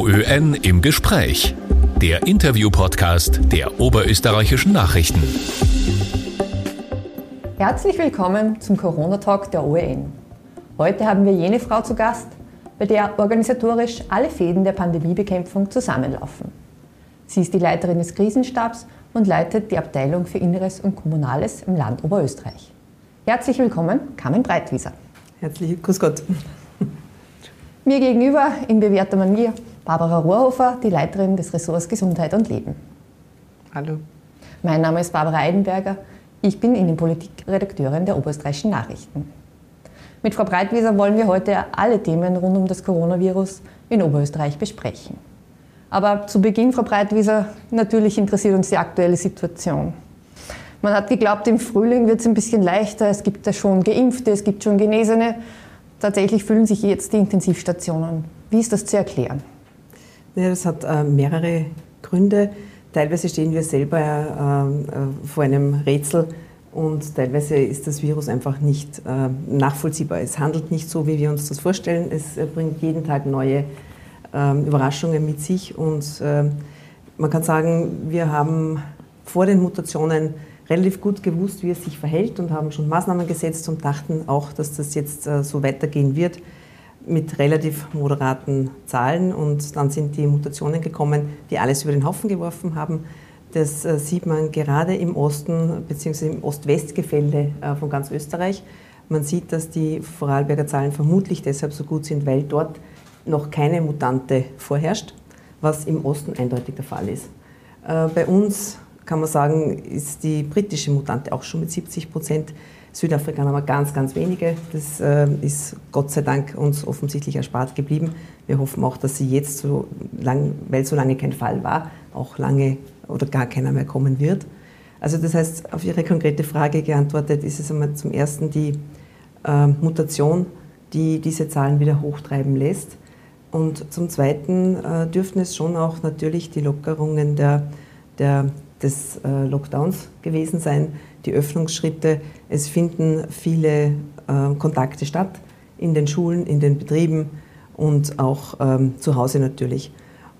OÖN im Gespräch. Der Interview-Podcast der Oberösterreichischen Nachrichten. Herzlich willkommen zum Corona-Talk der OEN. Heute haben wir jene Frau zu Gast, bei der organisatorisch alle Fäden der Pandemiebekämpfung zusammenlaufen. Sie ist die Leiterin des Krisenstabs und leitet die Abteilung für Inneres und Kommunales im Land Oberösterreich. Herzlich willkommen, Carmen Breitwieser. Herzlich Grüß Gott. Mir gegenüber in bewährter Manier Barbara Rohrhofer, die Leiterin des Ressorts Gesundheit und Leben. Hallo. Mein Name ist Barbara Eidenberger. Ich bin Innenpolitikredakteurin der Oberösterreichischen Nachrichten. Mit Frau Breitwieser wollen wir heute alle Themen rund um das Coronavirus in Oberösterreich besprechen. Aber zu Beginn, Frau Breitwieser, natürlich interessiert uns die aktuelle Situation. Man hat geglaubt, im Frühling wird es ein bisschen leichter. Es gibt ja schon Geimpfte, es gibt schon Genesene. Tatsächlich füllen sich jetzt die Intensivstationen. Wie ist das zu erklären? Ja, das hat äh, mehrere Gründe. Teilweise stehen wir selber äh, vor einem Rätsel und teilweise ist das Virus einfach nicht äh, nachvollziehbar. Es handelt nicht so, wie wir uns das vorstellen. Es äh, bringt jeden Tag neue ähm, Überraschungen mit sich und äh, man kann sagen, wir haben vor den Mutationen relativ gut gewusst, wie es sich verhält und haben schon Maßnahmen gesetzt und dachten auch, dass das jetzt äh, so weitergehen wird mit relativ moderaten Zahlen. Und dann sind die Mutationen gekommen, die alles über den Haufen geworfen haben. Das äh, sieht man gerade im Osten bzw. im Ost-West-Gefälle äh, von ganz Österreich. Man sieht, dass die Vorarlberger Zahlen vermutlich deshalb so gut sind, weil dort noch keine Mutante vorherrscht, was im Osten eindeutig der Fall ist. Bei uns kann man sagen, ist die britische Mutante auch schon mit 70 Prozent. Südafrika haben wir ganz, ganz wenige. Das äh, ist Gott sei Dank uns offensichtlich erspart geblieben. Wir hoffen auch, dass sie jetzt, so lang, weil so lange kein Fall war, auch lange oder gar keiner mehr kommen wird. Also das heißt, auf Ihre konkrete Frage geantwortet ist es einmal zum Ersten die äh, Mutation, die diese Zahlen wieder hochtreiben lässt. Und zum Zweiten äh, dürften es schon auch natürlich die Lockerungen der, der des äh, Lockdowns gewesen sein, die Öffnungsschritte. Es finden viele äh, Kontakte statt in den Schulen, in den Betrieben und auch ähm, zu Hause natürlich.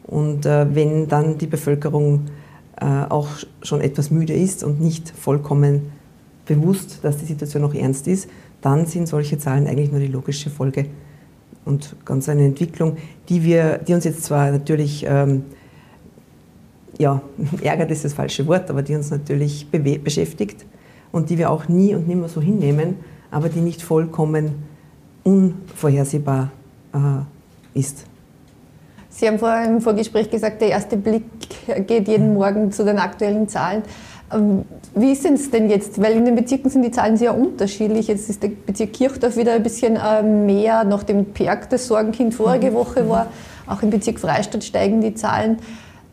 Und äh, wenn dann die Bevölkerung auch schon etwas müde ist und nicht vollkommen bewusst, dass die Situation noch ernst ist, dann sind solche Zahlen eigentlich nur die logische Folge und ganz eine Entwicklung, die, wir, die uns jetzt zwar natürlich ähm, ja, ärgert ist das falsche Wort, aber die uns natürlich beschäftigt und die wir auch nie und nimmer so hinnehmen, aber die nicht vollkommen unvorhersehbar äh, ist. Sie haben vorher im Vorgespräch gesagt, der erste Blick geht jeden Morgen zu den aktuellen Zahlen. Ähm, wie sind es denn jetzt? Weil in den Bezirken sind die Zahlen sehr unterschiedlich. Jetzt ist der Bezirk Kirchdorf wieder ein bisschen äh, mehr, nachdem Perg das Sorgenkind vorige mhm. Woche war. Auch im Bezirk Freistadt steigen die Zahlen.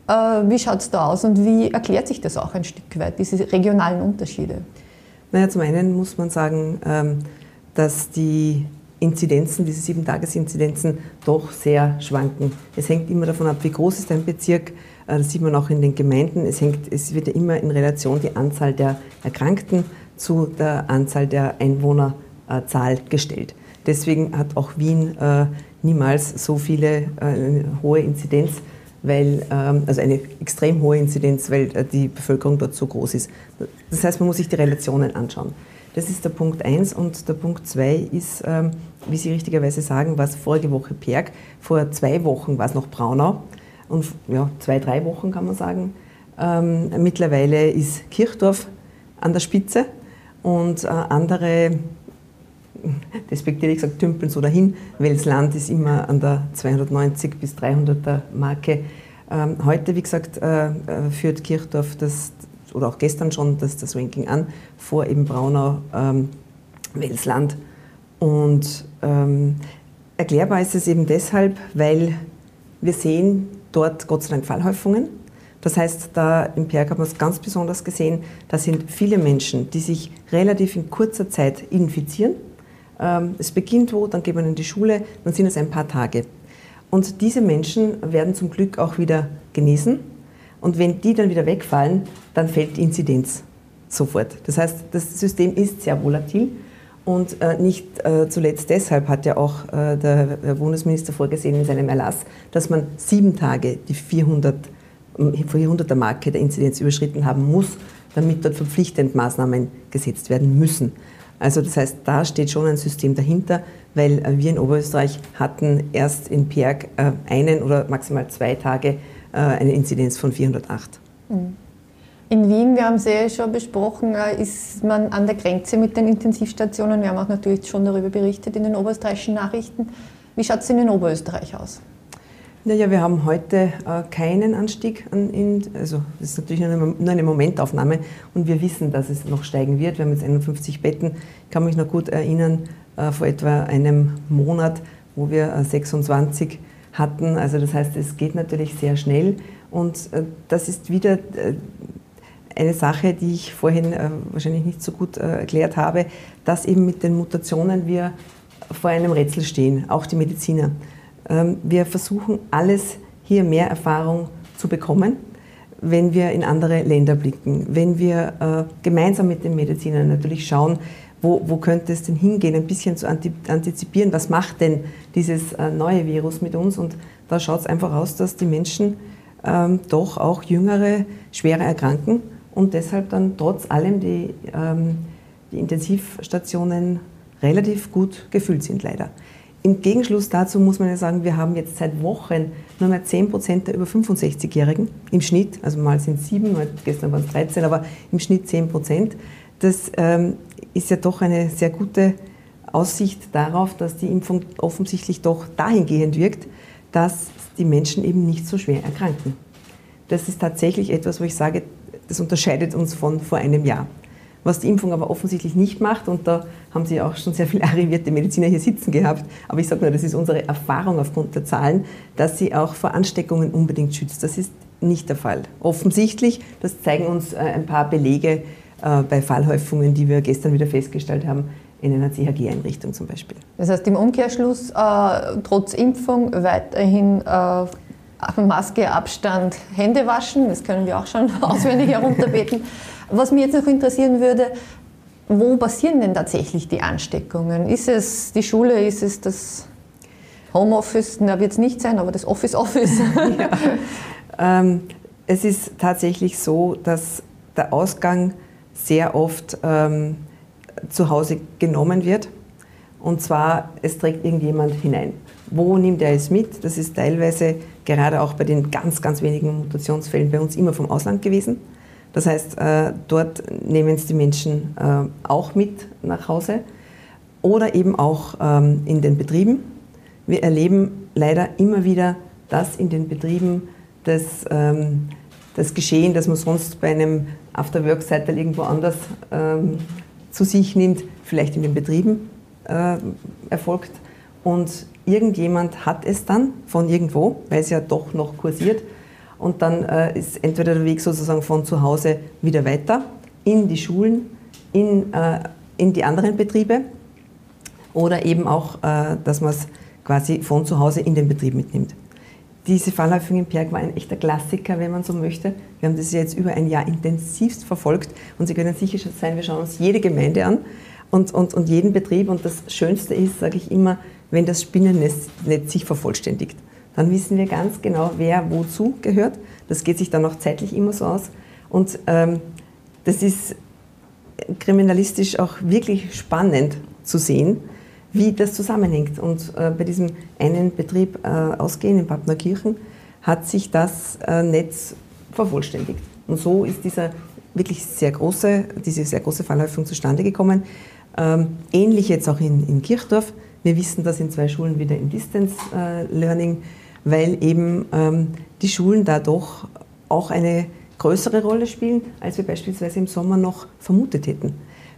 Äh, wie schaut es da aus und wie erklärt sich das auch ein Stück weit, diese regionalen Unterschiede? Naja, zum einen muss man sagen, ähm, dass die Inzidenzen, diese Sieben-Tages-Inzidenzen, doch sehr schwanken. Es hängt immer davon ab, wie groß ist ein Bezirk. Äh, das sieht man auch in den Gemeinden. Es, hängt, es wird ja immer in Relation die Anzahl der Erkrankten zu der Anzahl der Einwohnerzahl gestellt. Deswegen hat auch Wien äh, niemals so viele, hohe Inzidenz weil, ähm, also eine extrem hohe Inzidenz, weil äh, die Bevölkerung dort so groß ist. Das heißt, man muss sich die Relationen anschauen. Das ist der Punkt 1 und der Punkt 2 ist, ähm, wie Sie richtigerweise sagen, war es vorige Woche Perg, vor zwei Wochen war es noch Braunau und ja, zwei, drei Wochen kann man sagen. Ähm, mittlerweile ist Kirchdorf an der Spitze und äh, andere despektierlich gesagt, tümpeln so dahin, weil das Land ist immer an der 290 bis 300er Marke. Ähm, heute, wie gesagt, äh, äh, führt Kirchdorf das, oder auch gestern schon das, das Ranking an, vor eben Braunau, ähm, Welsland. Und ähm, erklärbar ist es eben deshalb, weil wir sehen dort Gott sei Dank Fallhäufungen. Das heißt, da im Perg haben wir es ganz besonders gesehen, da sind viele Menschen, die sich relativ in kurzer Zeit infizieren es beginnt wo, dann geht man in die Schule, dann sind es ein paar Tage. Und diese Menschen werden zum Glück auch wieder genesen. Und wenn die dann wieder wegfallen, dann fällt die Inzidenz sofort. Das heißt, das System ist sehr volatil. Und äh, nicht äh, zuletzt deshalb hat ja auch äh, der, Bundesminister vorgesehen in seinem Erlass, dass man sieben Tage die 400, 400er Marke der Inzidenz überschritten haben muss, damit dort verpflichtend Maßnahmen gesetzt werden müssen. Also das heißt, da steht schon ein System dahinter, weil äh, wir in Oberösterreich hatten erst in Perg äh, einen oder maximal zwei Tage äh, eine Inzidenz von 408. Mhm. In Wien, wir haben es ja schon besprochen, ist man an der Grenze mit den Intensivstationen. Wir haben auch natürlich schon darüber berichtet in den oberösterreichischen Nachrichten. Wie schaut es denn in Oberösterreich aus? Naja, wir haben heute äh, keinen Anstieg. An, in, also das ist natürlich nur eine, nur eine, Momentaufnahme und wir wissen, dass es noch steigen wird. Wir haben jetzt 51 Betten. Ich kann mich noch gut erinnern, äh, vor etwa einem Monat, wo wir äh, 26 hatten. Also das heißt, es geht natürlich sehr schnell und äh, das ist wieder äh, eine Sache, die ich vorhin äh, wahrscheinlich nicht so gut erklärt habe, dass eben mit den Mutationen wir vor einem Rätsel stehen, auch die Mediziner. Ähm, wir versuchen alles hier mehr Erfahrung zu bekommen, wenn wir in andere Länder blicken, wenn wir äh, gemeinsam mit den Medizinern natürlich schauen, wo, wo könnte es denn hingehen, ein bisschen zu antizipieren, was macht denn dieses äh, neue Virus mit uns. Und da schaut es einfach aus, dass die Menschen ähm, doch auch jüngere schwerer erkranken und deshalb dann trotz allem die, ähm, die Intensivstationen relativ gut gefüllt sind, leider. Im Gegenschluss dazu muss man ja sagen, wir haben jetzt seit Wochen nur mehr 10 Prozent der über 65-Jährigen im Schnitt, also mal sind es 7, gestern waren es 13, aber im Schnitt 10 Prozent. Das ähm, ist ja doch eine sehr gute Aussicht darauf, dass die Impfung offensichtlich doch dahingehend wirkt, dass die Menschen eben nicht so schwer erkranken. Das ist tatsächlich etwas, wo ich sage, das unterscheidet uns von vor einem Jahr. Was die Impfung aber offensichtlich nicht macht, und da haben Sie auch schon sehr viele arrivierte Mediziner hier sitzen gehabt, aber ich sage nur, das ist unsere Erfahrung aufgrund der Zahlen, dass sie auch vor Ansteckungen unbedingt schützt. Das ist nicht der Fall. Offensichtlich, das zeigen uns äh, ein paar Belege äh, bei Fallhäufungen, die wir gestern wieder festgestellt haben, in einer CHG-Einrichtung zum Beispiel. Das heißt im Umkehrschluss, äh, trotz Impfung weiterhin äh, Maske, Abstand, Hände waschen, das können wir auch schon auswendig herunterbeten. Was mich jetzt noch interessieren würde, wo passieren denn tatsächlich die Ansteckungen? Ist es die Schule, ist es das Homeoffice? Na, wird es nicht sein, aber das Office-Office. ja. ähm, es ist tatsächlich so, dass der Ausgang sehr oft ähm, zu Hause genommen wird. Und zwar, es trägt irgendjemand hinein. Wo nimmt er es mit? Das ist teilweise gerade auch bei den ganz, ganz wenigen Mutationsfällen bei uns immer vom Ausland gewesen. Das heißt, äh, dort nehmen es die Menschen äh, auch mit nach Hause oder eben auch ähm, in den Betrieben. Wir erleben leider immer wieder, dass in den Betrieben das, ähm, das Geschehen, das man sonst bei einem After-Work-Seite irgendwo anders ähm, zu sich nimmt, vielleicht in den Betrieben äh, erfolgt. Und irgendjemand hat es dann von irgendwo, weil es ja doch noch kursiert, und dann äh, ist entweder der Weg sozusagen von zu Hause wieder weiter in die Schulen, in, äh, in die anderen Betriebe oder eben auch, äh, dass man es quasi von zu Hause in den Betrieb mitnimmt. Diese Fallhäufung in Perg war ein echter Klassiker, wenn man so möchte. Wir haben das jetzt über ein Jahr intensivst verfolgt und Sie können sicher sein, wir schauen uns jede Gemeinde an und, und, und jeden Betrieb. Und das Schönste ist, sage ich immer, wenn das Spinnennetz sich vervollständigt dann wissen wir ganz genau, wer wozu gehört. Das geht sich dann auch zeitlich immer so aus. Und ähm, das ist kriminalistisch auch wirklich spannend zu sehen, wie das zusammenhängt. Und äh, bei diesem einen Betrieb äh, Ausgehen in Pappnerkirchen hat sich das äh, Netz vervollständigt. Und so ist dieser wirklich sehr große, diese sehr große Fallhäufung zustande gekommen. Ähm, ähnlich jetzt auch in, in Kirchdorf. Wir wissen, dass in zwei Schulen wieder im Distance äh, Learning weil eben ähm, die Schulen da doch auch eine größere Rolle spielen, als wir beispielsweise im Sommer noch vermutet hätten.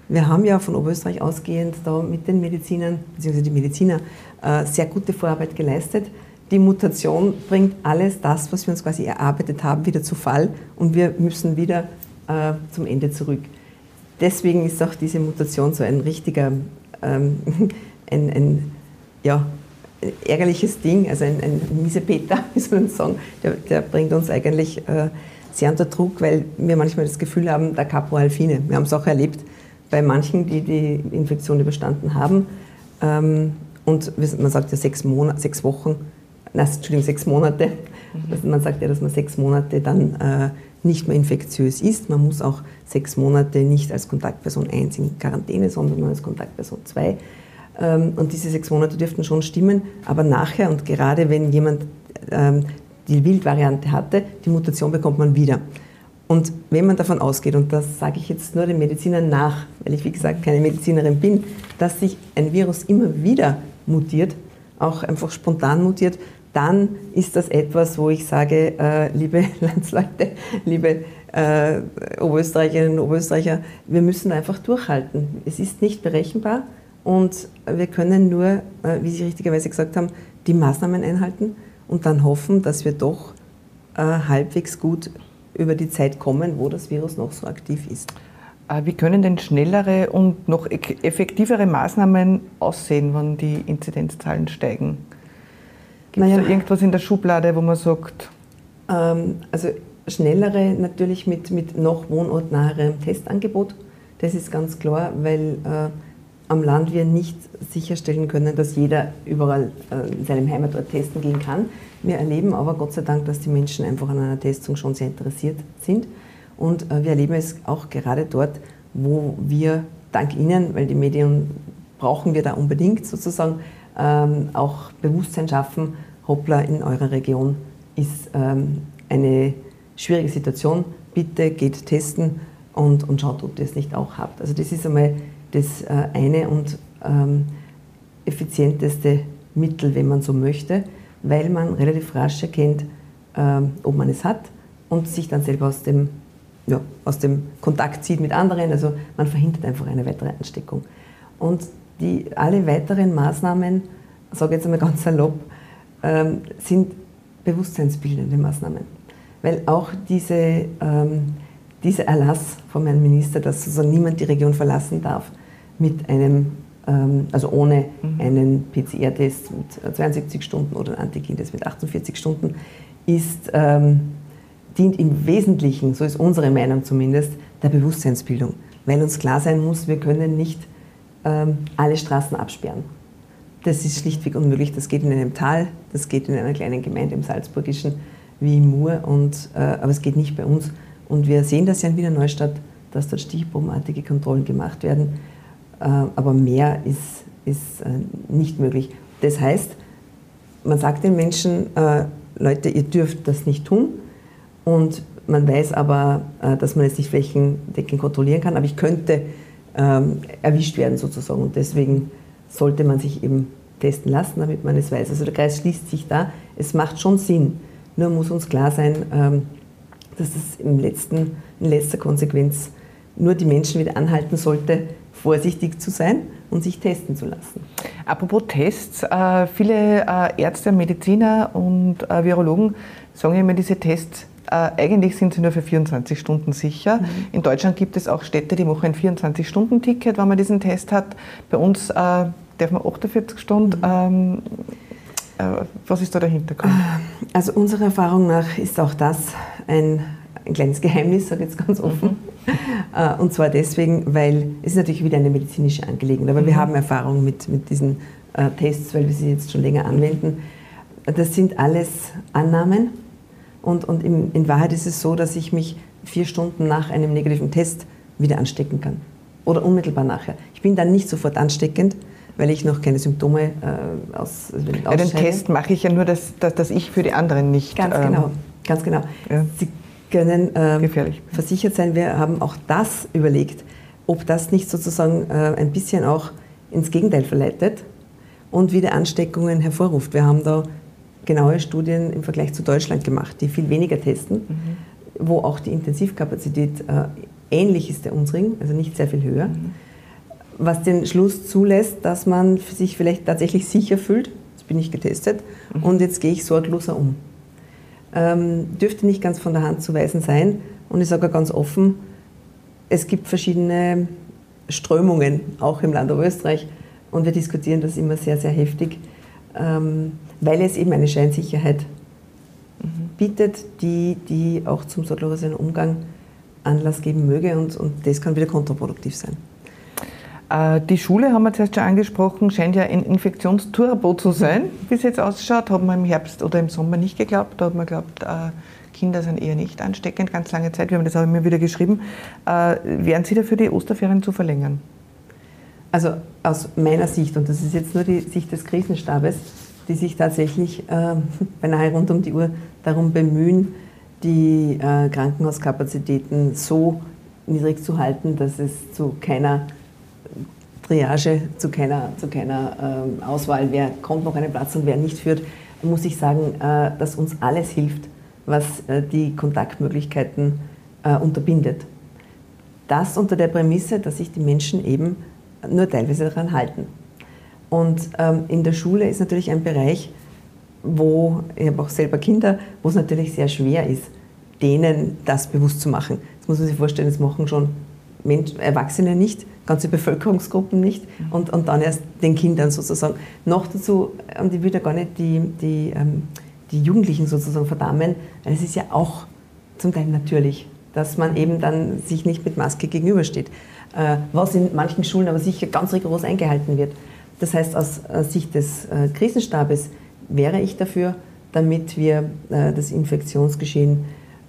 Wir haben ja von Oberösterreich ausgehend da mit den Medizinern, beziehungsweise die Mediziner, äh, sehr gute Vorarbeit geleistet. Die Mutation bringt alles das, was wir uns quasi erarbeitet haben, wieder zu Fall und wir müssen wieder äh, zum Ende zurück. Deswegen ist auch diese Mutation so ein richtiger, ähm, ein, ein ja, ärgerliches Ding, also ein, ein Miesepeter, wie soll man sagen, der, der bringt uns eigentlich äh, sehr unter Druck, weil wir manchmal das Gefühl haben, der Capo Alfine, wir haben es auch erlebt, bei manchen, die die Infektion überstanden haben. Ähm, und man sagt ja sechs, Monate, sechs Wochen, nein, Entschuldigung, sechs Monate. Mhm. Also man sagt ja, dass man sechs Monate dann äh, nicht mehr infektiös ist. Man muss auch sechs Monate nicht als Kontaktperson 1 in Quarantäne, sondern als Kontaktperson 2. Ähm, und diese sechs Monate dürften schon stimmen. Aber nachher und gerade wenn jemand ähm, die Wildvariante hatte, die Mutation bekommt man wieder. Und wenn man davon ausgeht, und das sage ich jetzt nur den Medizinern nach, weil ich wie gesagt keine Medizinerin bin, dass sich ein Virus immer wieder mutiert, auch einfach spontan mutiert, dann ist das etwas, wo ich sage, äh, liebe Landsleute, liebe äh, Oberösterreicherinnen und Oberösterreicher, wir müssen einfach durchhalten. Es ist nicht berechenbar und wir können nur, äh, wie Sie richtigerweise gesagt haben, die Maßnahmen einhalten und dann hoffen, dass wir doch äh, halbwegs gut über die Zeit kommen, wo das Virus noch so aktiv ist. Äh, wie können denn schnellere und noch effektivere Maßnahmen aussehen, wenn die Inzidenzzahlen steigen? Gibt es naja, da irgendwas in der Schublade, wo man sagt? Ähm, also schnellere natürlich mit, mit noch wohnortnaherem Testangebot. Das ist ganz klar, weil am Land wir nicht sicherstellen können, dass jeder überall äh, in seinem Heimatort testen gehen kann. Wir erleben aber Gott sei Dank, dass die Menschen einfach an einer Testung schon sehr interessiert sind. Und äh, wir erleben es auch gerade dort, wo wir dank Ihnen, weil die Medien brauchen wir da unbedingt sozusagen, ähm, auch Bewusstsein schaffen, hoppla, in eurer Region ist ähm, eine schwierige Situation, bitte geht testen und, und schaut, ob ihr es nicht auch habt. Also das ist einmal das äh, eine und ähm, effizienteste Mittel, wenn man so möchte, weil man relativ rasch erkennt, ähm, ob man es hat und sich dann selber aus dem, ja, aus dem Kontakt zieht mit anderen. Also man verhindert einfach eine weitere Ansteckung. Und die, alle weiteren Maßnahmen, sage ich jetzt einmal ganz salopp, ähm, sind bewusstseinsbildende Maßnahmen. Weil auch diese, ähm, dieser Erlass vom Herrn Minister, dass sozusagen niemand die Region verlassen darf, mit einem, ähm, also ohne mhm. einen PCR-Test mit 72 Stunden oder einen Antigen-Test mit 48 Stunden, ist, ähm, dient im Wesentlichen, so ist unsere Meinung zumindest, der Bewusstseinsbildung. Weil uns klar sein muss, wir können nicht ähm, alle Straßen absperren. Das ist schlichtweg unmöglich. Das geht in einem Tal, das geht in einer kleinen Gemeinde im Salzburgischen wie im Mur, und, äh, aber es geht nicht bei uns. Und wir sehen das ja in Wiener Neustadt, dass dort stichprobenartige Kontrollen gemacht werden. Äh, aber mehr ist, ist äh, nicht möglich. Das heißt, man sagt den Menschen, äh, Leute, ihr dürft das nicht tun. Und man weiß aber, dass man jetzt nicht flächendeckend kontrollieren kann, aber ich könnte ähm, erwischt werden sozusagen. Und deswegen sollte man sich eben testen lassen, damit man es weiß. Also der Kreis schließt sich da. Es macht schon Sinn. Nur muss uns klar sein, ähm, dass es im letzten, in letzter Konsequenz nur die Menschen wieder anhalten sollte, vorsichtig zu sein und sich testen zu lassen. Apropos Tests, äh, viele äh, Ärzte, Mediziner und äh, Virologen sagen immer, diese Tests, eigentlich sind sie nur für 24 Stunden sicher. Mhm. In Deutschland gibt es auch Städte, die machen ein 24-Stunden-Ticket, wenn man diesen Test hat. Bei uns darf man 48 Stunden. Mhm. Ähm, was ist da der Hintergrund? Also unserer Erfahrung nach ist auch das ein, ein kleines Geheimnis, sage ich jetzt ganz offen. Mhm. Äh, und zwar deswegen, weil es ist natürlich wieder eine medizinische Angelegenheit, aber mhm. wir haben Erfahrung mit, mit diesen äh, Tests, weil wir sie jetzt schon länger anwenden. Das sind alles Annahmen und, und in, in Wahrheit ist es so, dass ich mich vier Stunden nach einem negativen Test wieder anstecken kann oder unmittelbar nachher. Ich bin dann nicht sofort ansteckend, weil ich noch keine Symptome äh, aus, ja, Den Test mache ich ja nur, dass, dass, dass, ich für die anderen nicht. Ganz ähm, genau, ganz genau. Ja. Sie können ähm, versichert sein. Wir haben auch das überlegt, ob das nicht sozusagen äh, ein bisschen auch ins Gegenteil verleitet und wieder Ansteckungen hervorruft. Wir haben da genaue Studien im Vergleich zu Deutschland gemacht, die viel weniger testen, mhm. wo auch die Intensivkapazität äh, ähnlich ist der unsrigen, also nicht sehr viel höher, mhm. was den Schluss zulässt, dass man sich vielleicht tatsächlich sicher fühlt, jetzt bin ich getestet mhm. und jetzt gehe ich sorgloser um dürfte nicht ganz von der Hand zu weisen sein. Und ich sage ganz offen, es gibt verschiedene Strömungen, auch im Land Österreich. Und wir diskutieren das immer sehr, sehr heftig, ähm, weil es eben eine Scheinsicherheit mhm. bietet, die, die auch zum sorglosen Umgang Anlass geben möge. Und, und das kann wieder kontraproduktiv sein. Äh, die Schule, haben wir zuerst schon angesprochen, scheint ja ein Infektionsturbo zu sein, wie es jetzt ausschaut. Haben wir im Herbst oder im Sommer nicht geglaubt. Da hat man geglaubt, äh, Kinder sind eher nicht ansteckend, ganz lange Zeit. Wir haben das auch immer wieder geschrieben. Äh, wären Sie dafür, die Osterferien zu verlängern? Also aus meiner Sicht, und das ist jetzt nur die Sicht des Krisenstabes, die sich tatsächlich äh, beinahe rund um die Uhr darum bemühen, die äh, Krankenhauskapazitäten so niedrig zu halten, dass es zu keiner Triage, zu keiner, zu keiner äh, Auswahl, wer kommt noch einen Platz und wer nicht führt, muss ich sagen, äh, dass uns alles hilft, was äh, die Kontaktmöglichkeiten äh, unterbindet. Das unter der Prämisse, dass sich die Menschen eben nur teilweise daran halten. Und ähm, in der Schule ist natürlich ein Bereich, wo, ich habe auch selber Kinder, wo es natürlich sehr schwer ist, denen das bewusst zu machen. Das muss man sich vorstellen, das machen schon Menschen, Erwachsene nicht, ganze Bevölkerungsgruppen nicht und, und dann erst den Kindern sozusagen. Noch dazu, und ich will da gar nicht die, die, ähm, die Jugendlichen sozusagen verdammen, weil es ist ja auch zum Teil natürlich, dass man eben dann sich nicht mit Maske gegenübersteht, äh, was in manchen Schulen aber sicher ganz rigoros eingehalten wird. Das heißt, aus Sicht des äh, Krisenstabes wäre ich dafür, damit wir äh, das Infektionsgeschehen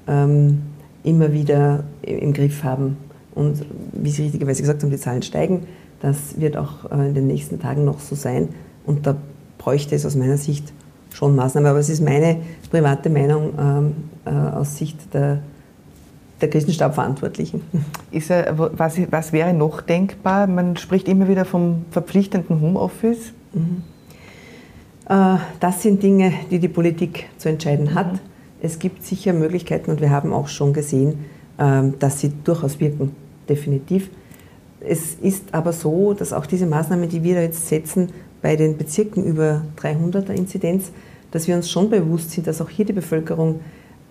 ähm, immer wieder im Griff haben. Und wie Sie richtigerweise gesagt haben, die Zahlen steigen. Das wird auch äh, in den nächsten Tagen noch so sein. Und da bräuchte es aus meiner Sicht schon Maßnahmen. Aber es ist meine private Meinung ähm, äh, aus Sicht der, der Krisenstabverantwortlichen. Ist, was, was wäre noch denkbar? Man spricht immer wieder vom verpflichtenden Homeoffice. Mhm. Äh, das sind Dinge, die die Politik zu entscheiden hat. Mhm. Es gibt sicher Möglichkeiten und wir haben auch schon gesehen, ähm, dass sie durchaus wirken, definitiv. Es ist aber so, dass auch diese Maßnahmen, die wir jetzt setzen, bei den Bezirken über 300er Inzidenz, dass wir uns schon bewusst sind, dass auch hier die Bevölkerung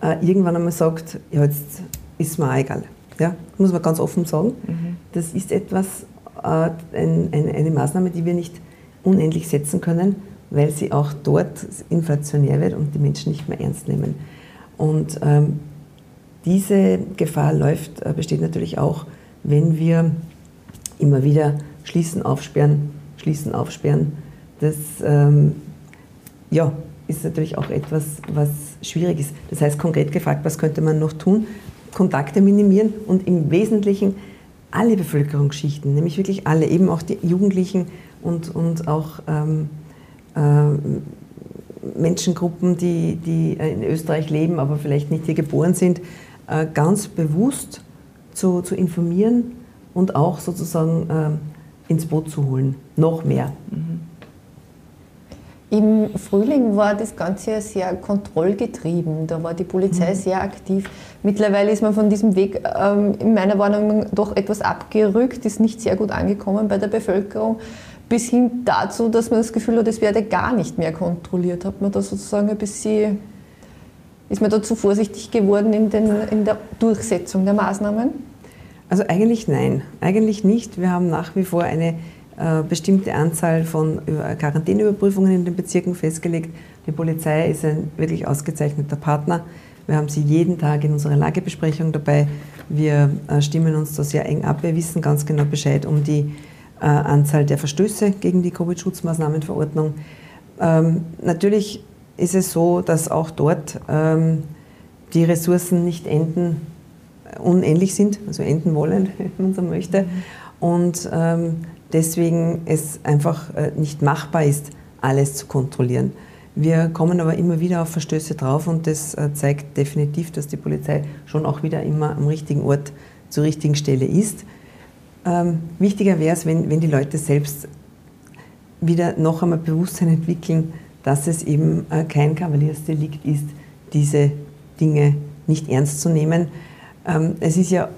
äh, irgendwann einmal sagt, ja, jetzt ist mir auch egal. Ja, muss man ganz offen sagen. Mhm. Das ist etwas, äh, ein, eine, eine Maßnahme, die wir nicht unendlich setzen können, weil sie auch dort inflationär wird und die Menschen nicht mehr ernst nehmen. Und ähm, diese Gefahr läuft, äh, besteht natürlich auch, wenn wir immer wieder schließen, aufsperren, schließen, aufsperren. Das ähm, ja, ist natürlich auch etwas, was schwierig ist. Das heißt, konkret gefragt, was könnte man noch tun? Kontakte minimieren und im Wesentlichen alle Bevölkerungsschichten, nämlich wirklich alle, eben auch die Jugendlichen und, und auch ähm, äh, Menschengruppen, die, die in Österreich leben, aber vielleicht nicht hier geboren sind, äh, ganz bewusst zu, zu informieren und auch sozusagen äh, ins Boot zu holen. Noch mehr. Mhm. Im Frühling war das Ganze sehr kontrollgetrieben. Da war die Polizei mhm. sehr aktiv. Mittlerweile ist man von diesem Weg ähm, in meiner Wahrnehmung doch etwas abgerückt, ist nicht sehr gut angekommen bei der Bevölkerung, bis hin dazu, dass man das Gefühl hat, es werde gar nicht mehr kontrolliert. Hat man da sozusagen ein bisschen ist man da zu vorsichtig geworden in, den, in der Durchsetzung der Maßnahmen? Also eigentlich nein, eigentlich nicht. Wir haben nach wie vor eine äh, bestimmte Anzahl von Quarantäneüberprüfungen in den Bezirken festgelegt. Die Polizei ist ein wirklich ausgezeichneter Partner. Wir haben sie jeden Tag in unserer Lagebesprechung dabei. Wir äh, stimmen uns da sehr eng ab. Wir wissen ganz genau Bescheid um die äh, Anzahl der Verstöße gegen die Covid-Schutzmaßnahmenverordnung. Ähm, natürlich ist es so, dass auch dort ähm, die Ressourcen nicht enden, äh, unendlich sind, also enden wollen, wenn man so möchte. Und ähm, deswegen es einfach äh, nicht machbar ist, alles zu kontrollieren. Wir kommen aber immer wieder auf Verstöße drauf und das äh, zeigt definitiv, dass die Polizei schon auch wieder immer am richtigen Ort zur richtigen Stelle ist. Ähm, wichtiger wäre es, wenn, wenn die Leute selbst wieder noch einmal Bewusstsein entwickeln, dass es eben äh, kein Kavaliersdelikt ist, diese Dinge nicht ernst zu nehmen. Ähm, es ist ja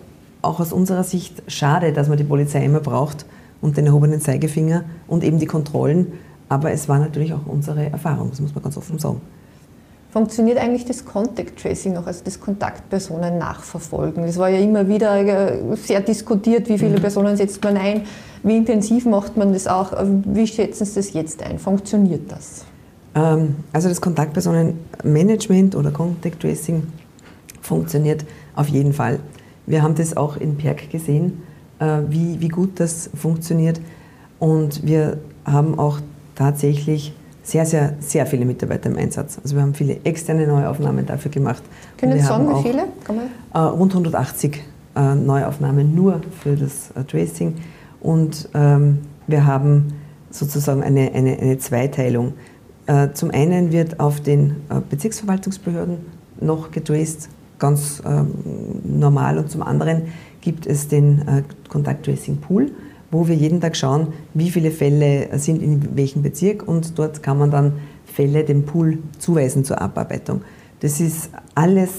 auch aus unserer Sicht schade, dass man die Polizei immer braucht und den erhobenen Zeigefinger und eben die Kontrollen. Aber es war natürlich auch unsere Erfahrung, das muss man ganz offen sagen. Funktioniert eigentlich das Contact Tracing noch, also das Kontaktpersonen nachverfolgen? Das war ja immer wieder äh, sehr diskutiert, wie viele mhm. Personen setzt man ein, wie intensiv macht man das auch, wie schätzen Sie das jetzt ein? Funktioniert das? Ähm, also das Kontaktpersonenmanagement oder Contact Tracing funktioniert auf jeden Fall. Wir haben das auch in Perk gesehen, äh, wie, wie gut das funktioniert. Und wir haben auch tatsächlich sehr, sehr, sehr viele Mitarbeiter im Einsatz. Also wir haben viele externe Neuaufnahmen dafür gemacht. Können Sie sagen, wie viele? Äh, rund 180 äh, Neuaufnahmen nur für das Tracing. Und ähm, wir haben sozusagen eine, eine, eine Zweiteilung. Äh, zum einen wird auf den äh, Bezirksverwaltungsbehörden noch getraced, ganz ähm, normal. Und zum anderen gibt es den äh, Contact Tracing Pool wo wir jeden Tag schauen, wie viele Fälle sind in welchem Bezirk und dort kann man dann Fälle dem Pool zuweisen zur Abarbeitung. Das ist alles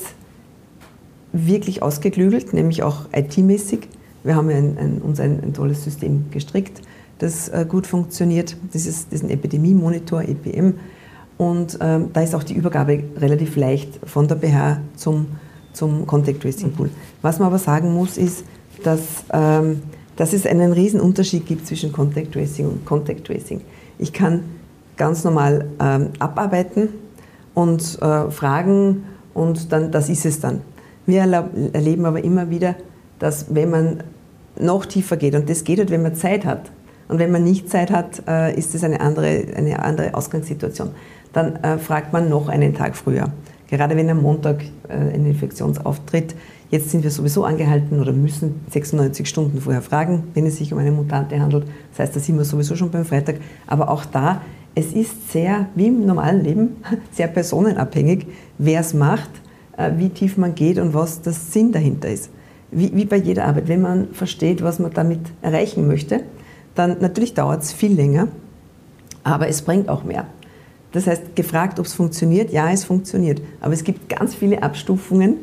wirklich ausgeklügelt, nämlich auch IT-mäßig. Wir haben ein, ein, uns ein, ein, tolles System gestrickt, das äh, gut funktioniert. Das ist diesen Epidemie-Monitor, EPM. Und ähm, da ist auch die Übergabe relativ leicht von der BH zum, zum Contact Tracing Pool. Was man aber sagen muss, ist, dass ähm, dass es einen riesen Unterschied gibt zwischen Contact Tracing und Contact Tracing. Ich kann ganz normal ähm, abarbeiten und äh, fragen und dann, das ist es dann. Wir erleben aber immer wieder, dass wenn man noch tiefer geht, und das geht halt, wenn man Zeit hat, und wenn man nicht Zeit hat, äh, ist es eine andere, eine andere Ausgangssituation. Dann äh, fragt man noch einen Tag früher. Gerade wenn am Montag äh, ein Infektionsauftritt, Jetzt sind wir sowieso angehalten oder müssen 96 Stunden vorher fragen, wenn es sich um eine Mutante handelt. Das heißt, da sind wir sowieso schon beim Freitag. Aber auch da, es ist sehr, wie im normalen Leben, sehr personenabhängig, wer es macht, wie tief man geht und was der Sinn dahinter ist. Wie, wie bei jeder Arbeit. Wenn man versteht, was man damit erreichen möchte, dann natürlich dauert es viel länger, aber es bringt auch mehr. Das heißt, gefragt, ob es funktioniert, ja, es funktioniert. Aber es gibt ganz viele Abstufungen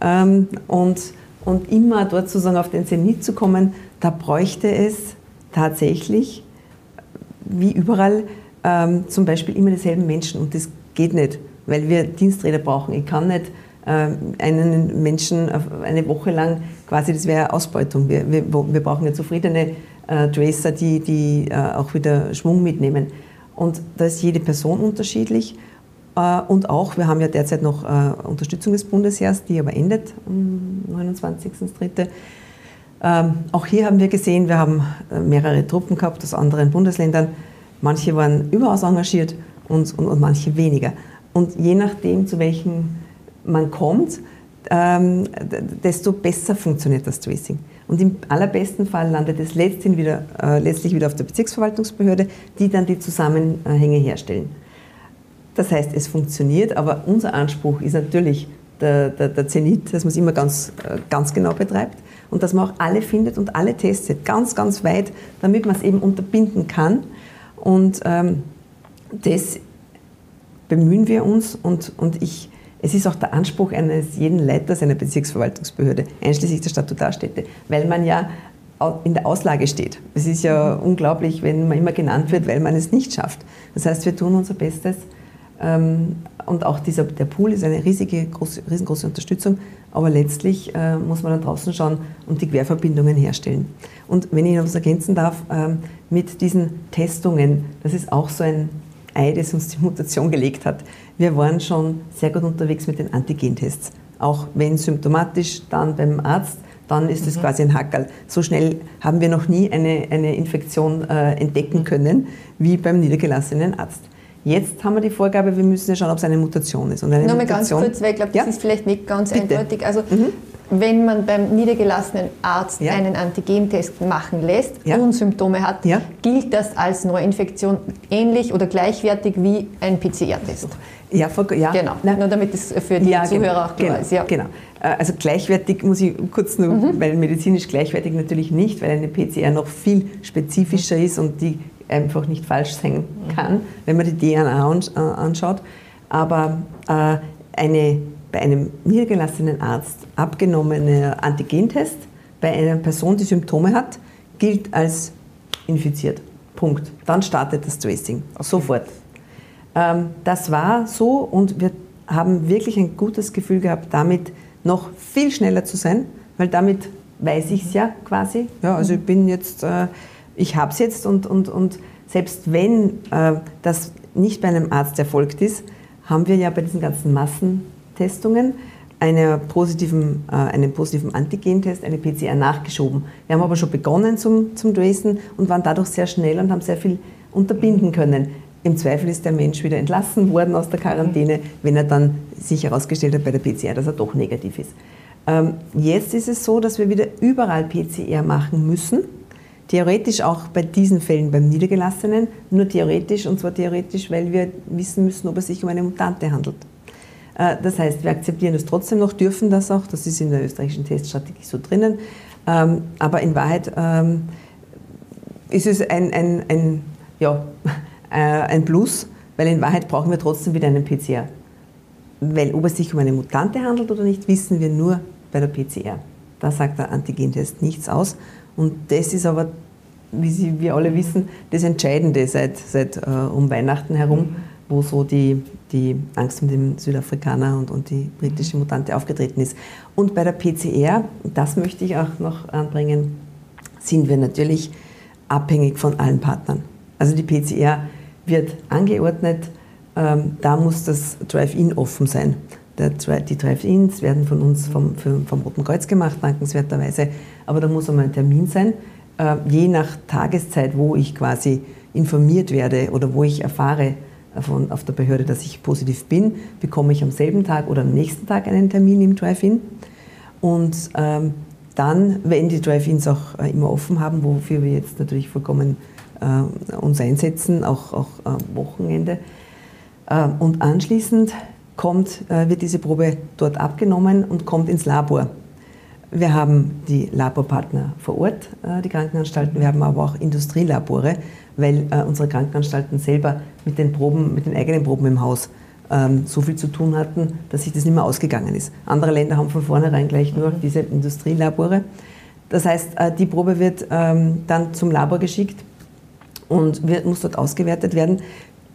ähm, und, und immer dort sozusagen auf den Zenit zu kommen, da bräuchte es tatsächlich, wie überall, ähm, zum Beispiel immer dieselben Menschen. Und das geht nicht, weil wir Diensträder brauchen. Ich kann nicht ähm, einen Menschen eine Woche lang quasi, das wäre Ausbeutung. Wir, wir, wir brauchen ja zufriedene äh, Tracer, die, die äh, auch wieder Schwung mitnehmen. Und da ist jede Person unterschiedlich. Äh, und auch, wir haben ja derzeit noch äh, Unterstützung des Bundesheers, die aber endet am 29.03. Ähm, auch hier haben wir gesehen, wir haben äh, mehrere Truppen gehabt aus anderen Bundesländern. Manche waren überaus engagiert und, und, und manche weniger. Und je nachdem, zu welchem man kommt, ähm, desto besser funktioniert das Tracing. Und im allerbesten Fall landet es letztlich wieder, äh, letztlich wieder auf der Bezirksverwaltungsbehörde, die dann die Zusammenhänge herstellen. Das heißt, es funktioniert, aber unser Anspruch ist natürlich der, der, der Zenit, dass man es immer ganz, äh, ganz genau betreibt und dass man auch alle findet und alle testet, ganz, ganz weit, damit man es eben unterbinden kann. Und ähm, das bemühen wir uns und, und ich, es ist auch der Anspruch eines jeden Leiters einer Bezirksverwaltungsbehörde, einschließlich der Statutarstädte, weil man ja in der Auslage steht. Es ist ja unglaublich, wenn man immer genannt wird, weil man es nicht schafft. Das heißt, wir tun unser Bestes, ähm, und auch dieser, der Pool ist eine riesige, große, riesengroße Unterstützung, aber letztlich äh, muss man dann draußen schauen und die Querverbindungen herstellen. Und wenn ich noch was ergänzen darf, ähm, mit diesen Testungen, das ist auch so ein Ei, das uns die Mutation gelegt hat. Wir waren schon sehr gut unterwegs mit den Antigentests. Auch wenn symptomatisch, dann beim Arzt, dann ist es mhm. quasi ein Hackerl. So schnell haben wir noch nie eine, eine Infektion äh, entdecken können wie beim niedergelassenen Arzt. Jetzt haben wir die Vorgabe, wir müssen ja schauen, ob es eine Mutation ist. Und eine Nochmal ganz kurz, weil ich glaube, das ja? ist vielleicht nicht ganz Bitte. eindeutig. Also mhm. Wenn man beim niedergelassenen Arzt ja. einen Antigentest machen lässt ja. und Symptome hat, gilt das als Neuinfektion ähnlich oder gleichwertig wie ein PCR-Test. Ja, ja. Genau, Nein. nur damit es für die ja, Zuhörer genau, auch klar genau, ist. Ja. Genau. Äh, also gleichwertig muss ich kurz nur, mhm. weil medizinisch gleichwertig natürlich nicht, weil eine PCR noch viel spezifischer mhm. ist und die einfach nicht falsch sein kann, wenn man die DNA äh, anschaut. Aber äh, eine, bei einem niedergelassenen Arzt abgenommene Antigentest bei einer Person, die Symptome hat, gilt als infiziert. Punkt. Dann startet das Tracing. Okay. Sofort. Ähm, das war so und wir haben wirklich ein gutes Gefühl gehabt, damit noch viel schneller zu sein, weil damit weiß ich es ja quasi. Ja, also ich bin jetzt äh, ich habe es jetzt und, und, und selbst wenn äh, das nicht bei einem Arzt erfolgt ist, haben wir ja bei diesen ganzen Massentestungen eine positiven, äh, einen positiven Antigentest, eine PCR nachgeschoben. Wir haben aber schon begonnen zum, zum Tracen und waren dadurch sehr schnell und haben sehr viel unterbinden können. Im Zweifel ist der Mensch wieder entlassen worden aus der Quarantäne, wenn er dann sich herausgestellt hat bei der PCR, dass er doch negativ ist. Ähm, jetzt ist es so, dass wir wieder überall PCR machen müssen. Theoretisch auch bei diesen Fällen beim Niedergelassenen, nur theoretisch, und zwar theoretisch, weil wir wissen müssen, ob es sich um eine Mutante handelt. Äh, das heißt, wir akzeptieren es trotzdem noch, dürfen das auch, das ist in der österreichischen Teststrategie so drinnen. Ähm, aber in Wahrheit ähm, ist es ein, ein, ein, ja, äh, ein Plus, weil in Wahrheit brauchen wir trotzdem wieder einen PCR. Weil ob es sich um eine Mutante handelt oder nicht, wissen wir nur bei der PCR. Da sagt der Antigentest nichts aus. Und das ist aber, wie Sie, wir alle wissen, das Entscheidende seit, seit äh, um Weihnachten herum, wo so die, die Angst um den Südafrikaner und, und die britische Mutante aufgetreten ist. Und bei der PCR, das möchte ich auch noch anbringen, sind wir natürlich abhängig von allen Partnern. Also die PCR wird angeordnet, ähm, da muss das Drive-In offen sein. Der, die Drive-Ins werden von uns vom, vom Roten Kreuz gemacht, dankenswerterweise, aber da muss einmal ein Termin sein. Äh, je nach Tageszeit, wo ich quasi informiert werde oder wo ich erfahre, von, auf der Behörde, dass ich positiv bin, bekomme ich am selben Tag oder am nächsten Tag einen Termin im Drive-In. Und ähm, dann, wenn die Drive-Ins auch äh, immer offen haben, wofür wir jetzt natürlich vollkommen äh, uns einsetzen, auch, auch äh, Wochenende. Äh, und anschließend kommt, äh, wird diese Probe dort abgenommen und kommt ins Labor. Wir haben die Laborpartner vor Ort, äh, die Krankenanstalten, wir haben aber auch Industrielabore, weil äh, unsere Krankenanstalten selber mit den Proben, mit den eigenen Proben im Haus ähm, so viel zu tun hatten, dass sich das nicht mehr ausgegangen ist. Andere Länder haben von vornherein gleich nur diese Industrielabore. Das heißt, äh, die Probe wird ähm, dann zum Labor geschickt und muss dort ausgewertet werden,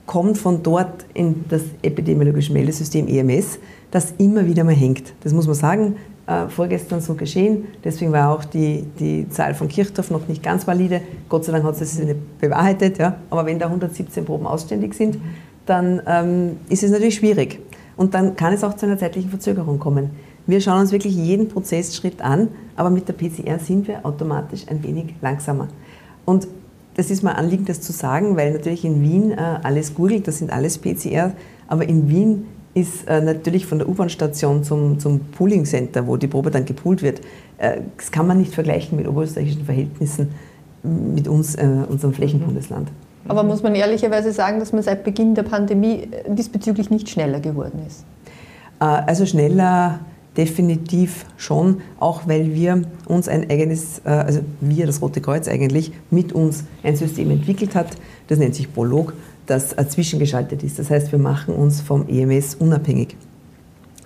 kommt von dort in das epidemiologische Meldesystem EMS, das immer wieder mal hängt. Das muss man sagen äh, vorgestern so geschehen. Deswegen war auch die, die Zahl von Kirchdorf noch nicht ganz valide. Gott sei Dank hat es sich nicht bewahrheitet. Ja. Aber wenn da 117 Proben ausständig sind, dann ähm, ist es natürlich schwierig. Und dann kann es auch zu einer zeitlichen Verzögerung kommen. Wir schauen uns wirklich jeden Prozessschritt an, aber mit der PCR sind wir automatisch ein wenig langsamer. Und das ist mir Anliegen, das zu sagen, weil natürlich in Wien äh, alles googelt, das sind alles PCR, aber in Wien ist äh, natürlich von der U-Bahn-Station zum, zum Pooling-Center, wo die Probe dann gepoolt wird, äh, das kann man nicht vergleichen mit oberösterreichischen Verhältnissen mit uns, äh, unserem Flächenbundesland. Aber muss man ehrlicherweise sagen, dass man seit Beginn der Pandemie äh, diesbezüglich nicht schneller geworden ist? Äh, also schneller definitiv schon, auch weil wir uns ein eigenes, äh, also wir, das Rote Kreuz eigentlich, mit uns ein System entwickelt hat, das nennt sich Prolog das zwischengeschaltet ist. Das heißt, wir machen uns vom EMS unabhängig.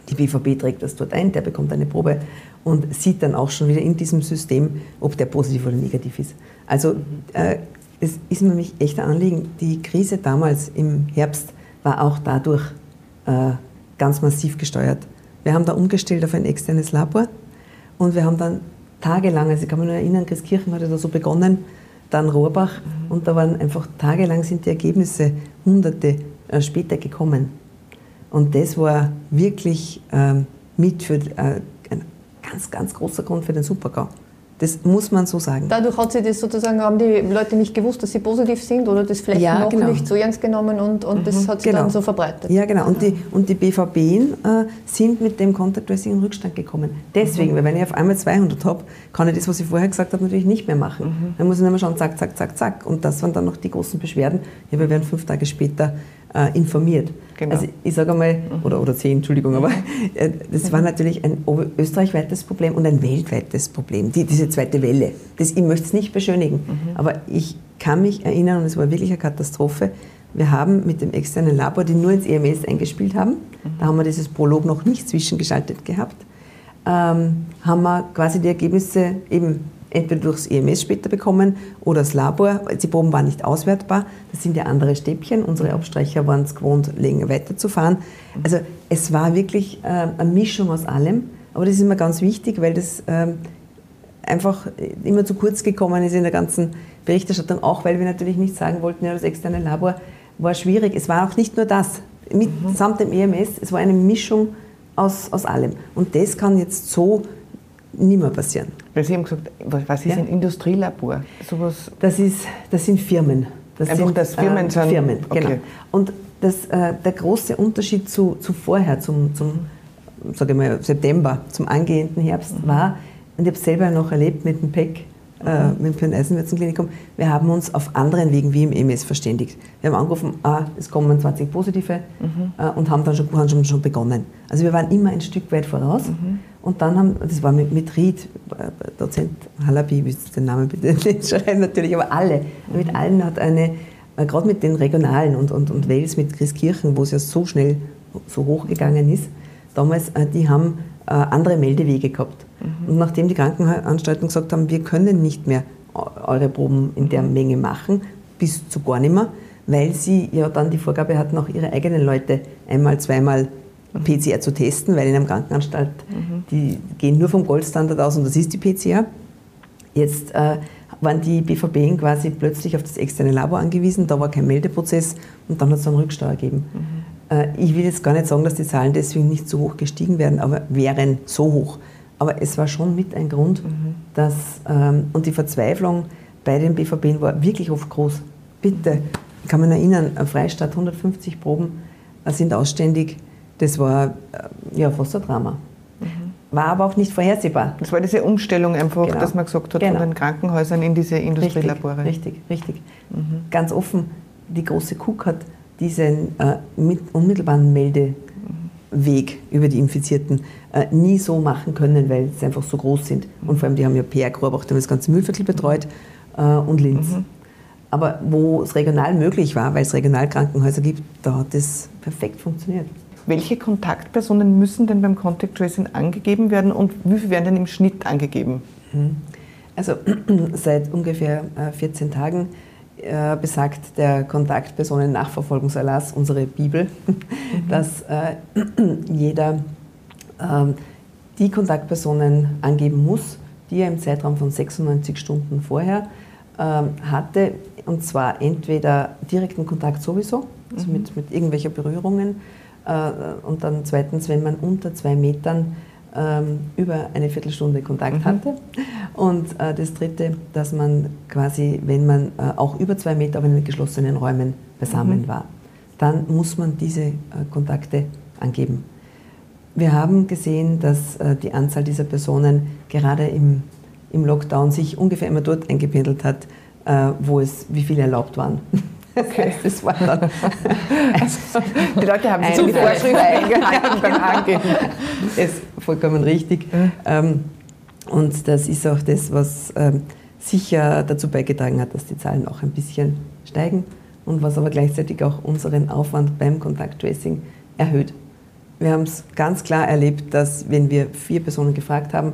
Die BVB trägt das dort ein, der bekommt eine Probe und sieht dann auch schon wieder in diesem System, ob der positiv oder negativ ist. Also äh, es ist mir mich echt ein Anliegen. Die Krise damals im Herbst war auch dadurch äh, ganz massiv gesteuert. Wir haben da umgestellt auf ein externes Labor und wir haben dann tagelang, also ich kann mich nur erinnern, Christkirchen hat ja da so begonnen, dann Rohrbach mhm. und da waren einfach tagelang sind die Ergebnisse hunderte äh, später gekommen. Und das war wirklich ähm, mit für äh, ein ganz, ganz großer Grund für den Supergau. Das muss man so sagen. Dadurch hat sie das sozusagen, haben die Leute nicht gewusst, dass sie positiv sind oder das vielleicht ja, noch genau. nicht so ernst genommen und, und mhm. das hat sich genau. dann so verbreitet. Ja, genau. Und die, und die BVB äh, sind mit dem Contact Tracing in Rückstand gekommen. Deswegen, mhm. weil wenn ich auf einmal 200 habe, kann ich das, was ich vorher gesagt habe, natürlich nicht mehr machen. Mhm. Dann muss ich immer schauen, zack, zack, zack, zack. Und das waren dann noch die großen Beschwerden. Ja, wir werden fünf Tage später äh, informiert. Genau. Also ich sage einmal, mhm. oder, oder zehn, Entschuldigung, aber äh, das war natürlich ein österreichweites Problem und ein weltweites Problem, die, diese zweite Welle. Das, ich möchte es nicht beschönigen, mhm. aber ich kann mich erinnern, und es war wirklich eine Katastrophe, wir haben mit dem externen Labor, die nur ins EMS eingespielt haben, mhm. da haben wir dieses Prolog noch nicht zwischengeschaltet gehabt, ähm, haben wir quasi die Ergebnisse eben entweder durchs EMS später bekommen oder das Labor. Die Proben waren nicht auswertbar. Das sind ja andere Stäbchen. Unsere Abstreicher waren es gewohnt, länger weiterzufahren. Also es war wirklich äh, eine Mischung aus allem. Aber das ist immer ganz wichtig, weil das äh, einfach immer zu kurz gekommen ist in der ganzen Berichterstattung. Auch weil wir natürlich nicht sagen wollten, ja, das externe Labor war schwierig. Es war auch nicht nur das. Mit, mhm. Samt dem EMS, es war eine Mischung aus, aus allem. Und das kann jetzt so nicht mehr passieren. Weil Sie haben gesagt, was ist ja. ein Industrielabor? Sowas das, ist, das sind Firmen. Das Einfach, sind, dass Firmen äh, sind? Firmen, genau. Okay. Und das, äh, der große Unterschied zu, zu vorher, zum, zum sage ich mal, September, zum angehenden Herbst mhm. war, und ich habe es selber noch erlebt mit dem PEC, äh, mit dem Eisenwürzenklinikum, wir haben uns auf anderen Wegen wie im EMS verständigt. Wir haben angerufen, ah, es kommen 20 Positive mhm. äh, und haben dann schon, haben schon, schon begonnen. Also wir waren immer ein Stück weit voraus. Mhm. Und dann haben, das war mit, mit Ried, äh, Dozent Halabi, wie den Namen bitte nicht schreiben natürlich, aber alle, mhm. mit allen hat eine, äh, gerade mit den Regionalen und, und, und Wales mit Christkirchen, wo es ja so schnell so hoch gegangen ist, damals, äh, die haben andere Meldewege gehabt. Mhm. Und nachdem die Krankenanstalten gesagt haben, wir können nicht mehr eure Proben in der mhm. Menge machen, bis zu gar nicht mehr, weil sie ja dann die Vorgabe hatten, auch ihre eigenen Leute einmal, zweimal PCR zu testen, weil in einer Krankenanstalt, mhm. die gehen nur vom Goldstandard aus und das ist die PCR. Jetzt äh, waren die BVB quasi plötzlich auf das externe Labor angewiesen, da war kein Meldeprozess und dann hat es einen Rückstau ergeben. Mhm. Äh, ich will jetzt gar nicht sagen, dass die Zahlen deswegen nicht so hoch gestiegen werden, aber wären so hoch. Aber es war schon mit ein Grund, mhm. dass, ähm, und die Verzweiflung bei den BVB war wirklich oft groß. Bitte, ich kann mich erinnern, Freistaat 150 Proben sind ausständig das war äh, ja fast ein Drama. Mhm. War aber auch nicht vorhersehbar. Das war diese Umstellung einfach, genau. dass man gesagt hat, genau. von den Krankenhäusern in diese Industrielabore. Richtig, richtig. richtig. Mhm. Ganz offen, die große Cook hat diesen äh, mit, unmittelbaren Meldeweg über die Infizierten äh, nie so machen können, weil sie einfach so groß sind. Und vor allem, die haben ja PR Korbach, die haben das ganze Mühlviertel betreut äh, und Linz. Mhm. Aber wo es regional möglich war, weil es Regionalkrankenhäuser gibt, da hat es perfekt funktioniert. Welche Kontaktpersonen müssen denn beim Contact Tracing angegeben werden und wie viel werden denn im Schnitt angegeben? Mhm. Also seit ungefähr 14 äh, Tagen äh, besagt der Kontaktpersonen-Nachverfolgungserlass, unsere Bibel, mhm. dass äh, jeder ähm, die Kontaktpersonen angeben muss, die er im Zeitraum von 96 Stunden vorher ähm, hatte, und zwar entweder direkten Kontakt sowieso, also mhm. mit, mit irgendwelchen Berührungen, äh, und dann zweitens, wenn man unter zwei Metern über eine Viertelstunde Kontakt mhm. hatte. Und äh, das Dritte, dass man quasi, wenn man äh, auch über zwei Meter in geschlossenen Räumen beisammen mhm. war, dann muss man diese Kontakte angeben. Wir haben gesehen, dass die Anzahl dieser Personen gerade im, im Lockdown sich ungefähr immer dort eingependelt hat, wo es wie viele erlaubt waren. Okay. Das war dann. Also, die Leute haben sich die Vorschriften eingehalten beim Angehen. Das ist vollkommen richtig. Mhm. Und das ist auch das, was ähm, sicher dazu beigetragen hat, dass die Zahlen auch ein bisschen steigen und was aber gleichzeitig auch unseren Aufwand beim Kontakttracing erhöht. Wir haben es ganz klar erlebt, dass wenn wir vier Personen gefragt haben,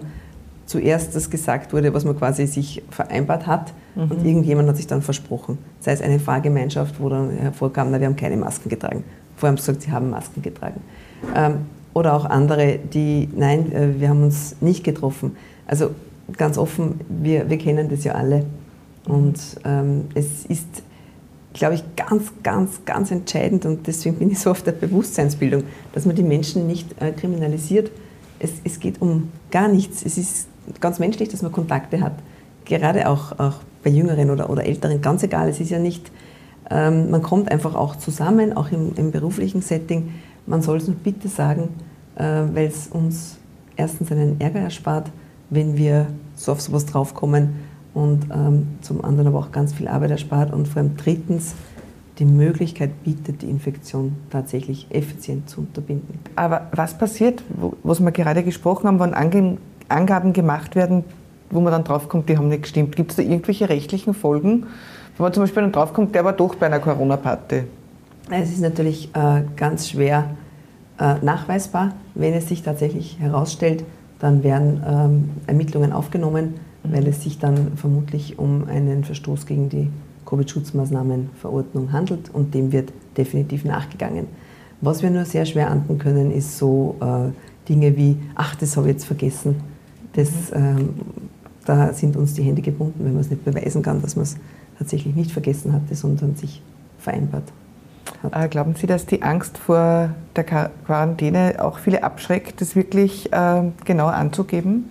zuerst das gesagt wurde, was man quasi sich vereinbart hat mhm. und irgendjemand hat sich dann versprochen. Sei es eine Fahrgemeinschaft, wo dann hervorkam, na, wir haben keine Masken getragen. Vorher haben sie gesagt, sie haben Masken getragen. Ähm, oder auch andere, die, nein, äh, wir haben uns nicht getroffen. Also ganz offen, wir, wir kennen das ja alle. Und ähm, es ist, glaube ich, ganz, ganz, ganz entscheidend und deswegen bin ich so auf der Bewusstseinsbildung, dass man die Menschen nicht äh, kriminalisiert. Es, es geht um gar nichts. Es ist ganz menschlich, dass man Kontakte hat. Gerade auch, auch bei Jüngeren oder, oder Älteren, ganz egal. Es ist ja nicht, ähm, man kommt einfach auch zusammen, auch im, im beruflichen Setting. Man soll es nur bitte sagen, äh, weil es uns erstens einen Ärger erspart, wenn wir so auf sowas draufkommen und ähm, zum anderen aber auch ganz viel Arbeit erspart und vor allem drittens die Möglichkeit bietet, die Infektion tatsächlich effizient zu unterbinden. Aber was passiert, was wir gerade gesprochen haben, wenn Angaben gemacht werden, wo man dann draufkommt, die haben nicht gestimmt. Gibt es da irgendwelche rechtlichen Folgen? Wenn man zum Beispiel dann draufkommt, der war doch bei einer Corona-Party. Es ist natürlich äh, ganz schwer äh, nachweisbar. Wenn es sich tatsächlich herausstellt, dann werden ähm, Ermittlungen aufgenommen, mhm. weil es sich dann vermutlich um einen Verstoß gegen die Covid-Schutzmaßnahmenverordnung handelt und dem wird definitiv nachgegangen. Was wir nur sehr schwer ahnden können, ist so äh, Dinge wie, ach, das habe ich jetzt vergessen das, ähm, da sind uns die Hände gebunden, wenn man es nicht beweisen kann, dass man es tatsächlich nicht vergessen hatte, sondern sich vereinbart. hat. Äh, glauben Sie, dass die Angst vor der Quarantäne auch viele abschreckt, das wirklich äh, genau anzugeben?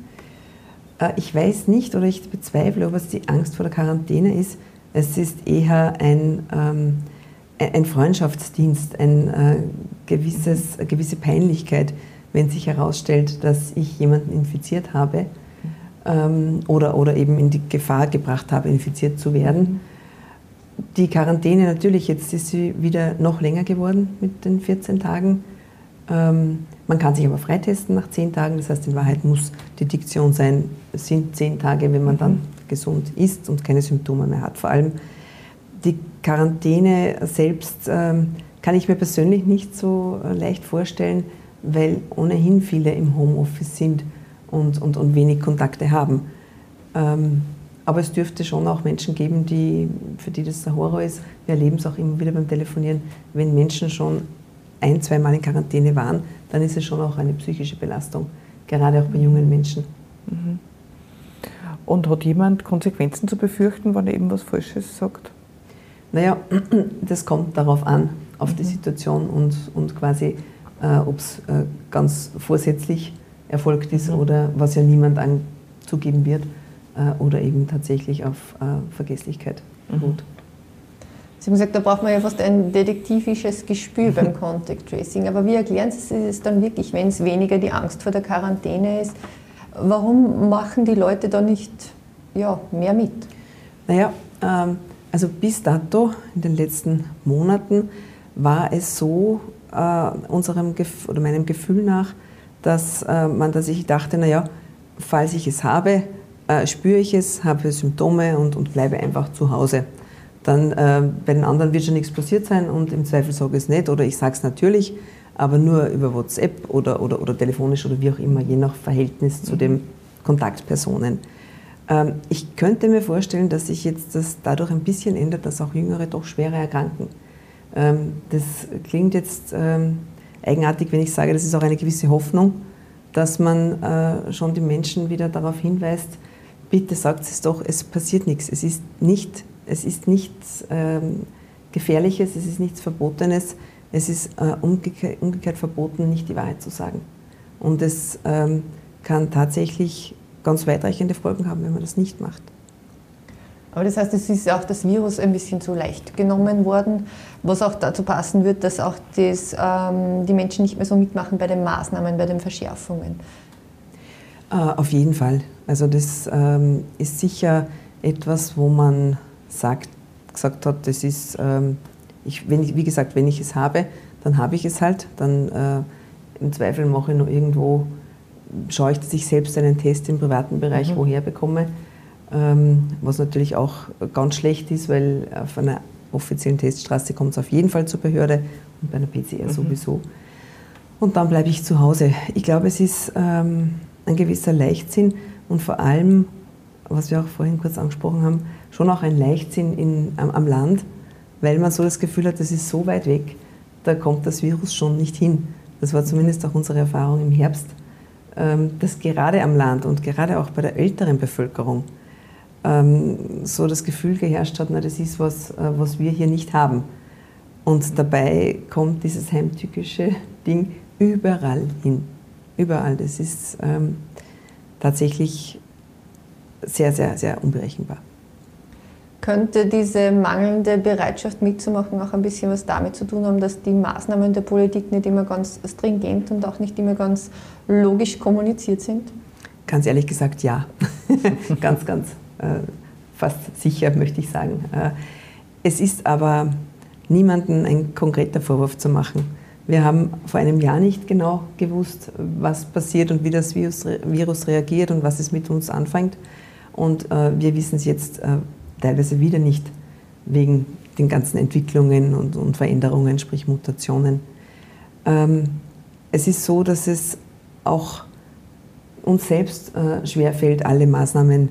Äh, ich weiß nicht oder ich bezweifle, ob es die Angst vor der Quarantäne ist. Es ist eher ein, ähm, ein Freundschaftsdienst, ein, äh, gewisses, eine gewisse Peinlichkeit, wenn sich herausstellt, dass ich jemanden infiziert habe ähm, oder, oder eben in die Gefahr gebracht habe, infiziert zu werden. Die Quarantäne natürlich, jetzt ist sie wieder noch länger geworden mit den 14 Tagen. Ähm, man kann sich aber freitesten nach 10 Tagen, das heißt in Wahrheit muss die Diktion sein, es sind 10 Tage, wenn man dann gesund ist und keine Symptome mehr hat. Vor allem die Quarantäne selbst ähm, kann ich mir persönlich nicht so äh, leicht vorstellen, weil ohnehin viele im Homeoffice sind und, und, und wenig Kontakte haben. Ähm, aber es dürfte schon auch Menschen geben, die, für die das der Horror ist. Wir erleben es auch immer wieder beim Telefonieren, wenn Menschen schon ein, zwei Mal in Quarantäne waren, dann ist es schon auch eine psychische Belastung, gerade auch bei jungen Menschen. Mhm. Und hat jemand Konsequenzen zu befürchten, wenn er eben was Falsches sagt? Naja, das kommt darauf an, auf die mhm. Situation und, und quasi, äh, ob es äh, ganz vorsätzlich erfolgt ist mhm. oder was ja niemand anzugeben wird äh, oder eben tatsächlich auf äh, Vergesslichkeit beruht. Mhm. Sie haben gesagt, da braucht man ja fast ein detektivisches Gespür beim Contact Tracing. Aber wie erklären Sie es dann wirklich, wenn es weniger die Angst vor der Quarantäne ist? Warum machen die Leute da nicht ja, mehr mit? Naja, ähm, also bis dato, in den letzten Monaten, war es so, äh, unserem Gef oder meinem Gefühl nach, dass äh, man dass ich dachte, naja, falls ich es habe, äh, spüre ich es, habe Symptome und, und bleibe einfach zu Hause. Dann äh, bei den anderen wird schon nichts passiert sein und im Zweifel sage ich es nicht oder ich sage es natürlich, aber nur über WhatsApp oder, oder, oder telefonisch oder wie auch immer, je nach Verhältnis zu den Kontaktpersonen. Ähm, ich könnte mir vorstellen, dass sich jetzt das dadurch ein bisschen ändert, dass auch Jüngere doch schwerer erkranken. Ähm, das klingt jetzt ähm, eigenartig, wenn ich sage, das ist auch eine gewisse Hoffnung, dass man äh, schon die Menschen wieder darauf hinweist, bitte sagt es doch, es passiert nichts. Es ist, nicht, es ist nichts Gefährliches, es ist nichts Verbotenes es ist äh, umgekehrt, umgekehrt, verboten, nicht die Wahrheit zu sagen. Und es ähm, kann tatsächlich ganz weitreichende Folgen haben, wenn man das nicht macht. Aber das heißt, es ist auch das Virus ein bisschen zu leicht genommen worden, was auch dazu passen wird, dass auch das, ähm, die Menschen nicht mehr so mitmachen bei den Maßnahmen, bei den Verschärfungen. Äh, auf jeden Fall. Also das ähm, ist sicher etwas, wo man sagt, gesagt hat, das ist ähm, ich, wenn ich, wie gesagt, wenn ich es habe, dann habe ich es halt. Dann äh, im Zweifel mache ich noch irgendwo, schaue ich, dass ich selbst einen Test im privaten Bereich mhm. woher bekomme. Ähm, was natürlich auch ganz schlecht ist, weil auf einer offiziellen Teststraße kommt es auf jeden Fall zur Behörde und bei einer PCR mhm. sowieso. Und dann bleibe ich zu Hause. Ich glaube, es ist ähm, ein gewisser Leichtsinn und vor allem, was wir auch vorhin kurz angesprochen haben, schon auch ein Leichtsinn in, am, am Land weil man so das Gefühl hat, das ist so weit weg, da kommt das Virus schon nicht hin. Das war zumindest auch unsere Erfahrung im Herbst, ähm, dass gerade am Land und gerade auch bei der älteren Bevölkerung so das Gefühl geherrscht hat, na, das ist was, äh, was wir hier nicht haben. Und dabei kommt dieses heimtückische Ding überall hin. Überall. Das ist ähm, tatsächlich sehr, sehr, sehr unberechenbar. Könnte diese mangelnde Bereitschaft mitzumachen auch ein bisschen was damit zu tun haben, dass die Maßnahmen der Politik nicht immer ganz stringent und auch nicht immer ganz logisch kommuniziert sind? Ganz ehrlich gesagt, ja. ganz, ganz fast sicher, möchte ich sagen. Äh, es ist aber niemandem ein konkreter Vorwurf zu machen. Wir haben vor einem Jahr nicht genau gewusst, was passiert und wie das Virus, Virus reagiert und was es mit uns anfängt. Und äh, wir wissen es jetzt äh, teilweise wieder nicht wegen den ganzen Entwicklungen und, und Veränderungen, sprich Mutationen. Ähm, es ist so, dass es auch uns selbst äh, schwerfällt, alle Maßnahmen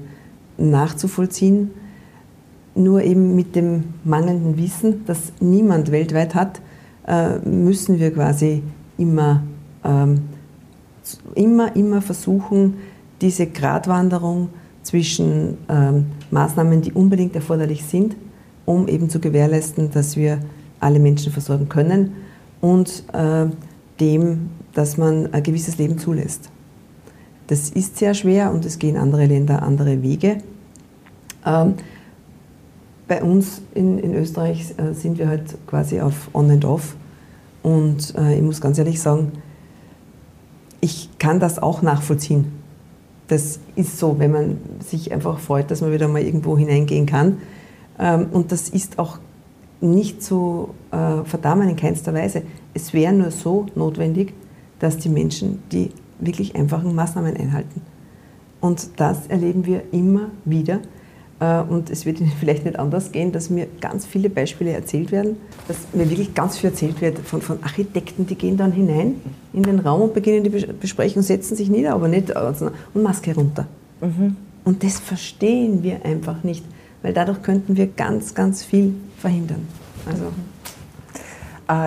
nachzuvollziehen. Nur eben mit dem mangelnden Wissen, das niemand weltweit hat, äh, müssen wir quasi immer, ähm, immer, immer versuchen, diese Gratwanderung zwischen ähm, Maßnahmen, die unbedingt erforderlich sind, um eben zu gewährleisten, dass wir alle Menschen versorgen können und äh, dem, dass man ein gewisses Leben zulässt. Das ist sehr schwer und es gehen andere Länder andere Wege. Ähm, bei uns in, in Österreich äh, sind wir halt quasi auf On and Off. Und äh, ich muss ganz ehrlich sagen, ich kann das auch nachvollziehen. Das ist so, wenn man sich einfach freut, dass man wieder mal irgendwo hineingehen kann. Ähm, und das ist auch nicht zu äh, verdammen in keinster Weise. Es wäre nur so notwendig, dass die Menschen die wirklich einfachen Maßnahmen einhalten. Und das erleben wir immer wieder. Äh, und es wird Ihnen vielleicht nicht anders gehen, dass mir ganz viele Beispiele erzählt werden, dass mir wirklich ganz viel erzählt wird von, von Architekten, die gehen dann hinein in den Raum und beginnen die Besprechung, setzen sich nieder, aber nicht und Maske runter. Mhm. Und das verstehen wir einfach nicht, weil dadurch könnten wir ganz, ganz viel verhindern. Also. Äh,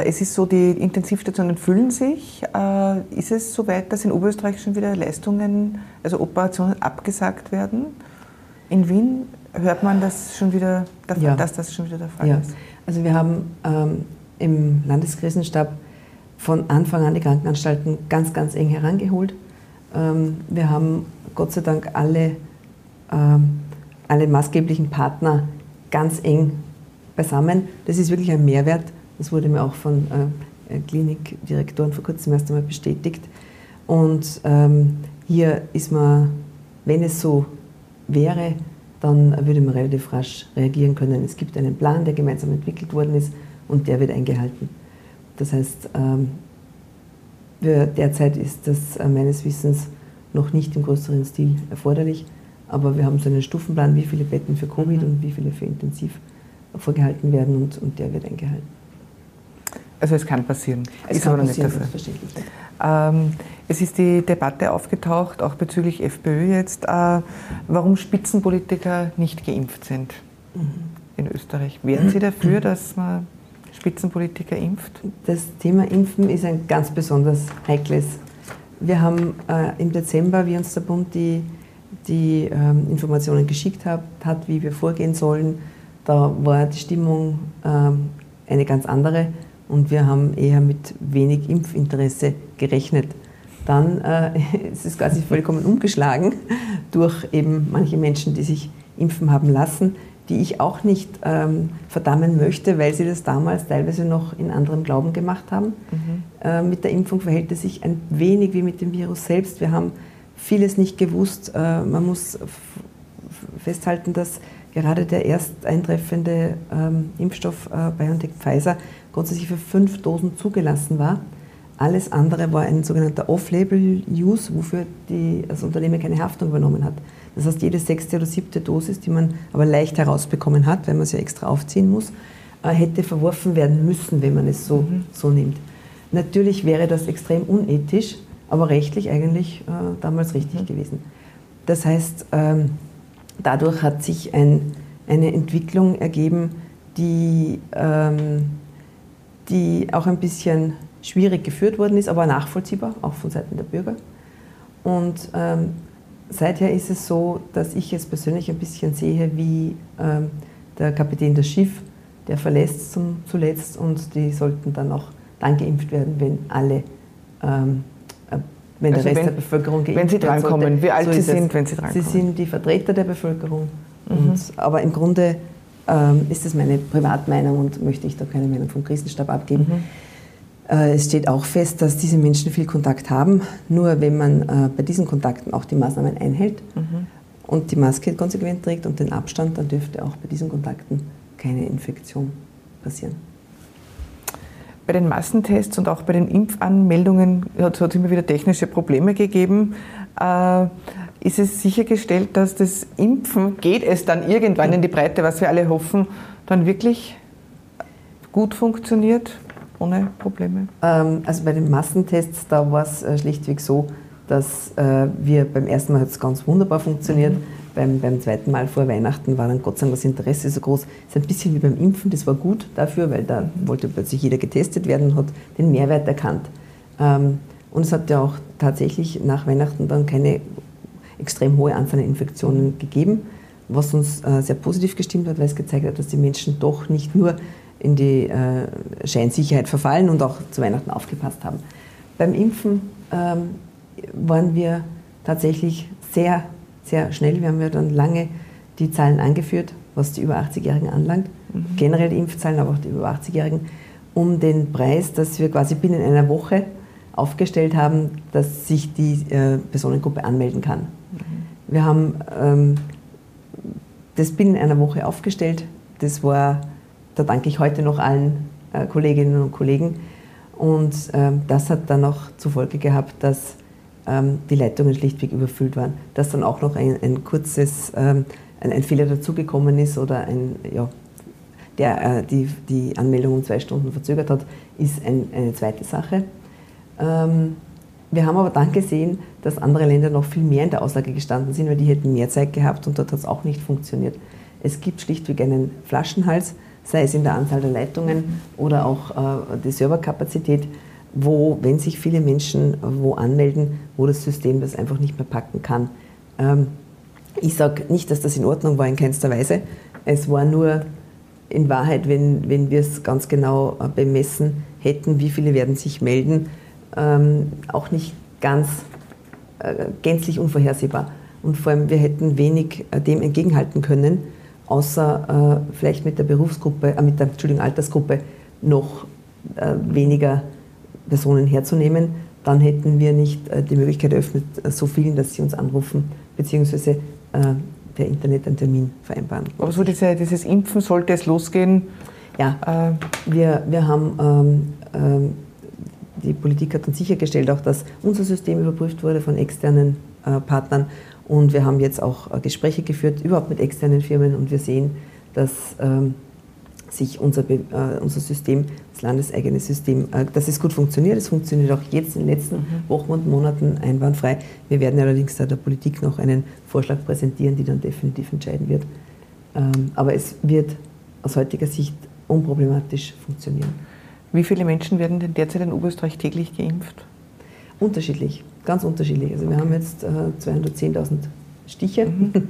es ist so, die Intensivstationen füllen sich. Äh, ist es soweit, dass in Oberösterreich schon wieder Leistungen, also Operationen abgesagt werden? In Wien hört man das schon wieder, ja. dass das schon wieder der Fall ja. ist. Also wir haben ähm, im Landeskrisenstab von Anfang an die Krankenanstalten ganz, ganz eng herangeholt. Ähm, wir haben Gott sei Dank alle, ähm, alle maßgeblichen Partner ganz eng beisammen. Das ist wirklich ein Mehrwert. Das wurde mir auch von äh, Klinikdirektoren vor kurzem erst einmal bestätigt. Und ähm, hier ist man, wenn es so wäre, dann würde man relativ rasch reagieren können. Es gibt einen Plan, der gemeinsam entwickelt worden ist und der wird eingehalten. Das heißt, ähm, derzeit ist das äh, meines Wissens noch nicht im größeren Stil erforderlich, aber wir haben so einen Stufenplan, wie viele Betten für Covid mhm. und wie viele für Intensiv vorgehalten werden und, und der wird eingehalten. Also es kann passieren. Es ist kann aber passieren, nicht selbstverständlich. Ähm, es ist die Debatte aufgetaucht, auch bezüglich FPÖ jetzt, äh, warum Spitzenpolitiker nicht geimpft sind mhm. in Österreich. Wären Sie dafür, dass man Spitzenpolitiker impft? Das Thema Impfen ist ein ganz besonders heikles. Wir haben äh, im Dezember, wie uns der Bund die, die ähm, Informationen geschickt hat, hat, wie wir vorgehen sollen, da war die Stimmung ähm, eine ganz andere und wir haben eher mit wenig Impfinteresse gerechnet. Dann äh, ist es quasi vollkommen umgeschlagen durch eben manche Menschen, die sich impfen haben lassen, die ich auch nicht ähm, verdammen möchte, weil sie das damals teilweise noch in anderem Glauben gemacht haben. Mhm. Äh, mit der Impfung verhält es sich ein wenig wie mit dem Virus selbst. Wir haben vieles nicht gewusst. Äh, man muss festhalten, dass gerade der erst eintreffende ähm, Impfstoff äh, BioNTech Pfizer grundsätzlich für fünf Dosen zugelassen war. Alles andere war ein sogenannter Off-Label-Use, wofür die, das Unternehmen keine Haftung übernommen hat. Das heißt, jede sechste oder siebte Dosis, die man aber leicht herausbekommen hat, weil man sie ja extra aufziehen muss, äh, hätte verworfen werden müssen, wenn man es so, mhm. so nimmt. Natürlich wäre das extrem unethisch, aber rechtlich eigentlich äh, damals richtig mhm. gewesen. Das heißt, ähm, dadurch hat sich ein, eine Entwicklung ergeben, die, ähm, die auch ein bisschen schwierig geführt worden ist, aber nachvollziehbar, auch von Seiten der Bürger. Und ähm, seither ist es so, dass ich es persönlich ein bisschen sehe, wie ähm, der Kapitän das Schiff, der verlässt zum, zuletzt und die sollten dann auch dann geimpft werden, wenn alle ähm, wenn also der Rest wenn, der Bevölkerung geimpft Wenn Sie drankommen, wie alt so Sie sind, wenn Sie drankommen. Sie sind die Vertreter der Bevölkerung. Mhm. Und, aber im Grunde ähm, ist das meine Privatmeinung und möchte ich da keine Meinung vom Krisenstab abgeben. Mhm. Äh, es steht auch fest, dass diese Menschen viel Kontakt haben. Nur wenn man äh, bei diesen Kontakten auch die Maßnahmen einhält mhm. und die Maske konsequent trägt und den Abstand, dann dürfte auch bei diesen Kontakten keine Infektion passieren bei den Massentests und auch bei den Impfanmeldungen hat es immer wieder technische Probleme gegeben. Äh, ist es sichergestellt, dass das Impfen, geht es dann irgendwann in die Breite, was wir alle hoffen, dann wirklich gut funktioniert, ohne Probleme? Ähm, also bei den Massentests, da war es äh, schlichtweg so, dass äh, wir beim ersten Mal hat es ganz wunderbar funktioniert. Mhm beim, beim zweiten Mal vor Weihnachten war dann Gott sei Dank das Interesse so groß. Es ist ein bisschen wie beim Impfen, das war gut dafür, weil da wollte plötzlich jeder getestet werden und hat den Mehrwert erkannt. Ähm, und es hat ja auch tatsächlich nach Weihnachten dann keine extrem hohe Anzahl an Infektionen gegeben, was uns äh, sehr positiv gestimmt hat, weil es gezeigt hat, dass die Menschen doch nicht nur in die äh, Scheinsicherheit verfallen und auch zu Weihnachten aufgepasst haben. Beim Impfen ähm, waren wir tatsächlich sehr, sehr schnell. Wir haben ja dann lange die Zahlen angeführt, was die über 80-Jährigen anlangt. Mhm. Generell die Impfzahlen, aber auch die über 80-Jährigen, um den Preis, dass wir quasi binnen einer Woche aufgestellt haben, dass sich die äh, Personengruppe anmelden kann. Wir haben ähm, das binnen einer Woche aufgestellt. Das war, da danke ich heute noch allen äh, Kolleginnen und Kollegen. Und ähm, das hat dann auch zur Folge gehabt, dass ähm, die Leitungen schlichtweg überfüllt waren. Dass dann auch noch ein, ein kurzes, ähm, ein, ein, Fehler dazugekommen ist oder ein, ja, der äh, die, die Anmeldung um zwei Stunden verzögert hat, ist ein, eine zweite Sache. Ähm, wir haben aber dann gesehen, dass andere Länder noch viel mehr in der Auslage gestanden sind, weil die hätten mehr Zeit gehabt und dort hat es auch nicht funktioniert. Es gibt schlichtweg einen Flaschenhals, sei es in der Anzahl der Leitungen oder auch äh, die Serverkapazität wo, wenn sich viele Menschen wo anmelden, wo das System das einfach nicht mehr packen kann. Ähm, ich sage nicht, dass das in Ordnung war in keinster Weise. Es war nur in Wahrheit, wenn, wenn wir es ganz genau äh, bemessen hätten, wie viele werden sich melden, ähm, auch nicht ganz gänzlich unvorhersehbar. Und vor allem, wir hätten wenig äh, dem entgegenhalten können, außer äh, vielleicht mit der Berufsgruppe, äh, mit der Entschuldigung, Altersgruppe noch äh, weniger Personen herzunehmen, dann hätten wir nicht äh, die Möglichkeit eröffnet, äh, so vielen, dass sie uns anrufen, beziehungsweise äh, per Internet einen Termin vereinbaren. Aber so diese, dieses Impfen, sollte es losgehen? Ja, äh, wir, wir haben, ähm, ähm, die Politik hat dann sichergestellt, auch dass unser System überprüft wurde von externen äh, Partnern und wir haben jetzt auch äh, Gespräche geführt, überhaupt mit externen Firmen und wir sehen, dass ähm, sich unser, äh, unser System, das landeseigene System, äh, dass es gut funktioniert. Es funktioniert auch jetzt in den letzten mhm. Wochen und Monaten einwandfrei. Wir werden allerdings da der Politik noch einen Vorschlag präsentieren, die dann definitiv entscheiden wird. Ähm, aber es wird aus heutiger Sicht unproblematisch funktionieren. Wie viele Menschen werden denn derzeit in Oberösterreich täglich geimpft? Unterschiedlich, ganz unterschiedlich. Also wir haben jetzt äh, 210.000 Stiche. Mhm.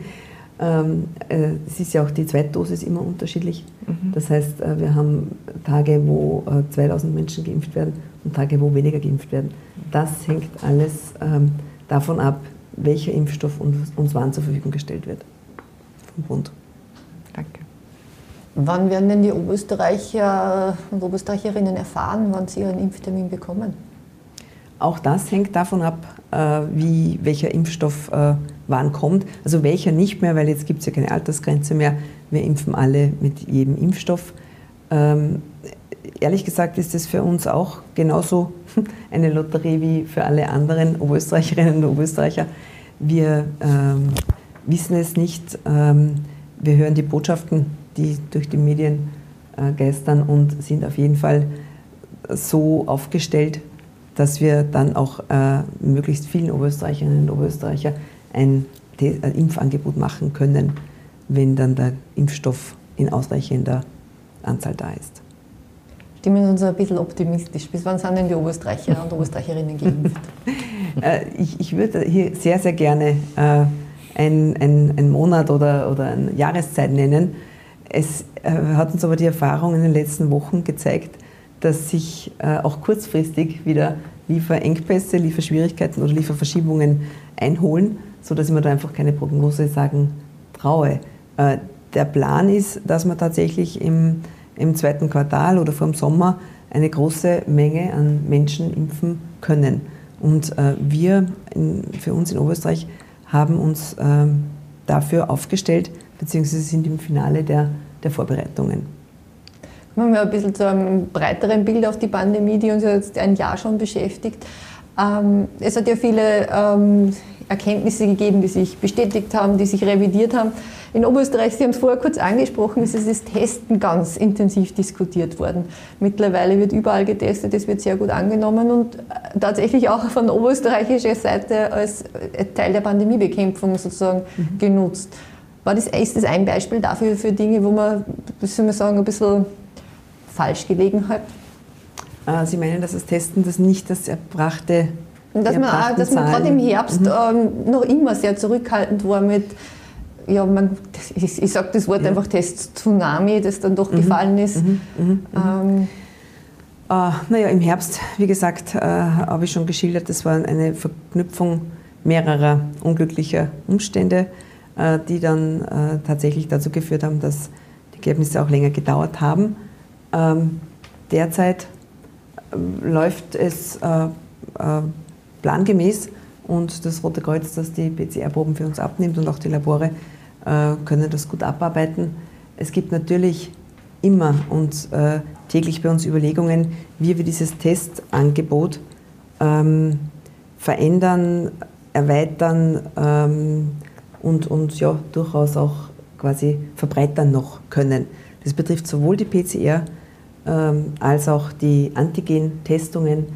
Ähm, äh, es ist ja auch die Zweitdosis immer unterschiedlich. Mhm. Das heißt, äh, wir haben Tage, wo 2000 äh, Menschen geimpft werden und Tage, wo weniger geimpft werden. Das hängt alles ähm, davon ab, welcher Impfstoff uns wann zur Verfügung gestellt wird vom Bund. Danke. Wann werden denn die Oberösterreicher und Oberösterreicherinnen erfahren, wann sie ihren Impftermin bekommen? Auch das hängt davon ab, wie welcher Impfstoff wann kommt. Also welcher nicht mehr, weil jetzt gibt es ja keine Altersgrenze mehr. Wir impfen alle mit jedem Impfstoff. Ähm, ehrlich gesagt ist das für uns auch genauso eine Lotterie wie für alle anderen Oberösterreicherinnen und Oberösterreicher. Wir ähm, wissen es nicht. Ähm, wir hören die Botschaften, die durch die Medien äh, geistern und sind auf jeden Fall so aufgestellt, dass wir dann auch äh, möglichst vielen Oberösterreicherinnen und Oberösterreicher ein, ein Impfangebot machen können, wenn dann der Impfstoff in ausreichender Anzahl da ist. Stimmen uns ein bisschen optimistisch. Bis wann sind denn die Oberösterreicher und Oberösterreicherinnen geimpft? Äh, ich, ich, würde hier sehr, sehr gerne äh, einen Monat oder, oder eine Jahreszeit nennen. Es äh, hat uns aber die Erfahrung in den letzten Wochen gezeigt, dass sich äh, auch kurzfristig wieder Lieferengpässe, Lieferschwierigkeiten oder Lieferverschiebungen einholen sodass ich mir da einfach keine Prognose sagen traue. Äh, der Plan ist, dass wir tatsächlich im, im zweiten Quartal oder vor dem Sommer eine große Menge an Menschen impfen können. Und äh, wir in, für uns in Oberösterreich haben uns äh, dafür aufgestellt, beziehungsweise sind im Finale der, der Vorbereitungen. Kommen wir ein bisschen zu einem breiteren Bild auf die Pandemie, die uns jetzt ein Jahr schon beschäftigt. Ähm, es hat ja viele ähm, Erkenntnisse gegeben, die sich bestätigt haben, die sich revidiert haben. In Oberösterreich, Sie haben es vorher kurz angesprochen, ist das Testen ganz intensiv diskutiert worden. Mittlerweile wird überall getestet, es wird sehr gut angenommen und äh, tatsächlich auch von oberösterreichischer Seite als äh, Teil der Pandemiebekämpfung sozusagen mhm. genutzt. War das, ist das ein Beispiel dafür, für Dinge, wo man, soll man sagen, ein bisschen falsch gelegen hat? Äh, Sie meinen, dass das Testen das nicht das erbrachte dass man, dass man gerade im Herbst mhm. ähm, noch immer sehr zurückhaltend war mit ja, man, ich, ich sage das Wort ja. einfach Test-Tsunami, das dann doch mhm. gefallen ist. Mhm. Mhm. mhm. Ähm, äh, naja, im Herbst, wie gesagt, äh, habe ich schon geschildert, das war eine Verknüpfung mehrerer unglücklicher Umstände, äh, die dann äh, tatsächlich dazu geführt haben, dass die Ergebnisse auch länger gedauert haben. Ähm, derzeit äh, läuft es äh, plangemäß und das Rote Kreuz, das die PCR-Proben für uns abnimmt und auch die Labore, können das gut abarbeiten. Es gibt natürlich immer und äh, täglich bei uns Überlegungen, wie wir dieses Testangebot ähm, verändern, erweitern ähm, und, und ja, durchaus auch quasi verbreitern noch können. Das betrifft sowohl die PCR ähm, als auch die Antigen-Testungen.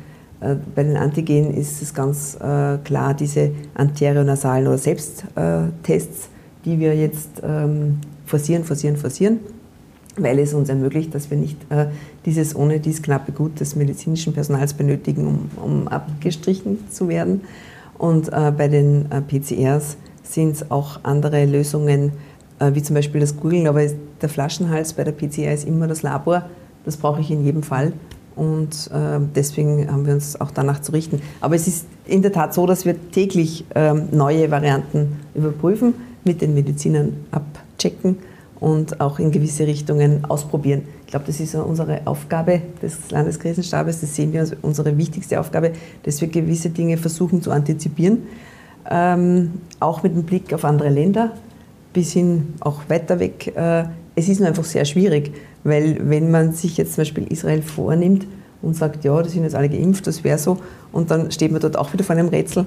Äh, bei den Antigen ist es ganz äh, klar diese anterionasalen oder Selbsttests, die wir jetzt ähm, forcieren, forcieren, forcieren weil es uns ermöglicht, dass wir nicht äh, dieses ohne dies knappe Gut des medizinischen Personals benötigen, um, um abgestrichen zu werden. Und äh, bei den äh, PCRs sind es auch andere Lösungen, äh, wie zum Beispiel das Googeln, aber der Flaschenhals bei der PCR ist immer das Labor. Das brauche ich in jedem Fall. Und äh, deswegen haben wir uns auch danach zu richten. Aber es ist in der Tat so, dass wir täglich ähm, neue Varianten überprüfen, mit den Medizinern abchecken und auch in gewisse Richtungen ausprobieren. Ich glaube, das ist unsere Aufgabe des Landeskrisenstabes, das sehen wir als unsere wichtigste Aufgabe, dass wir gewisse Dinge versuchen zu antizipieren, ähm, auch mit dem Blick auf andere Länder, bis hin auch weiter weg. Äh, es ist nur einfach sehr schwierig, weil wenn man sich jetzt zum Beispiel Israel vornimmt und sagt, ja, die sind jetzt alle geimpft, das wäre so, und dann steht man dort auch wieder vor einem Rätsel,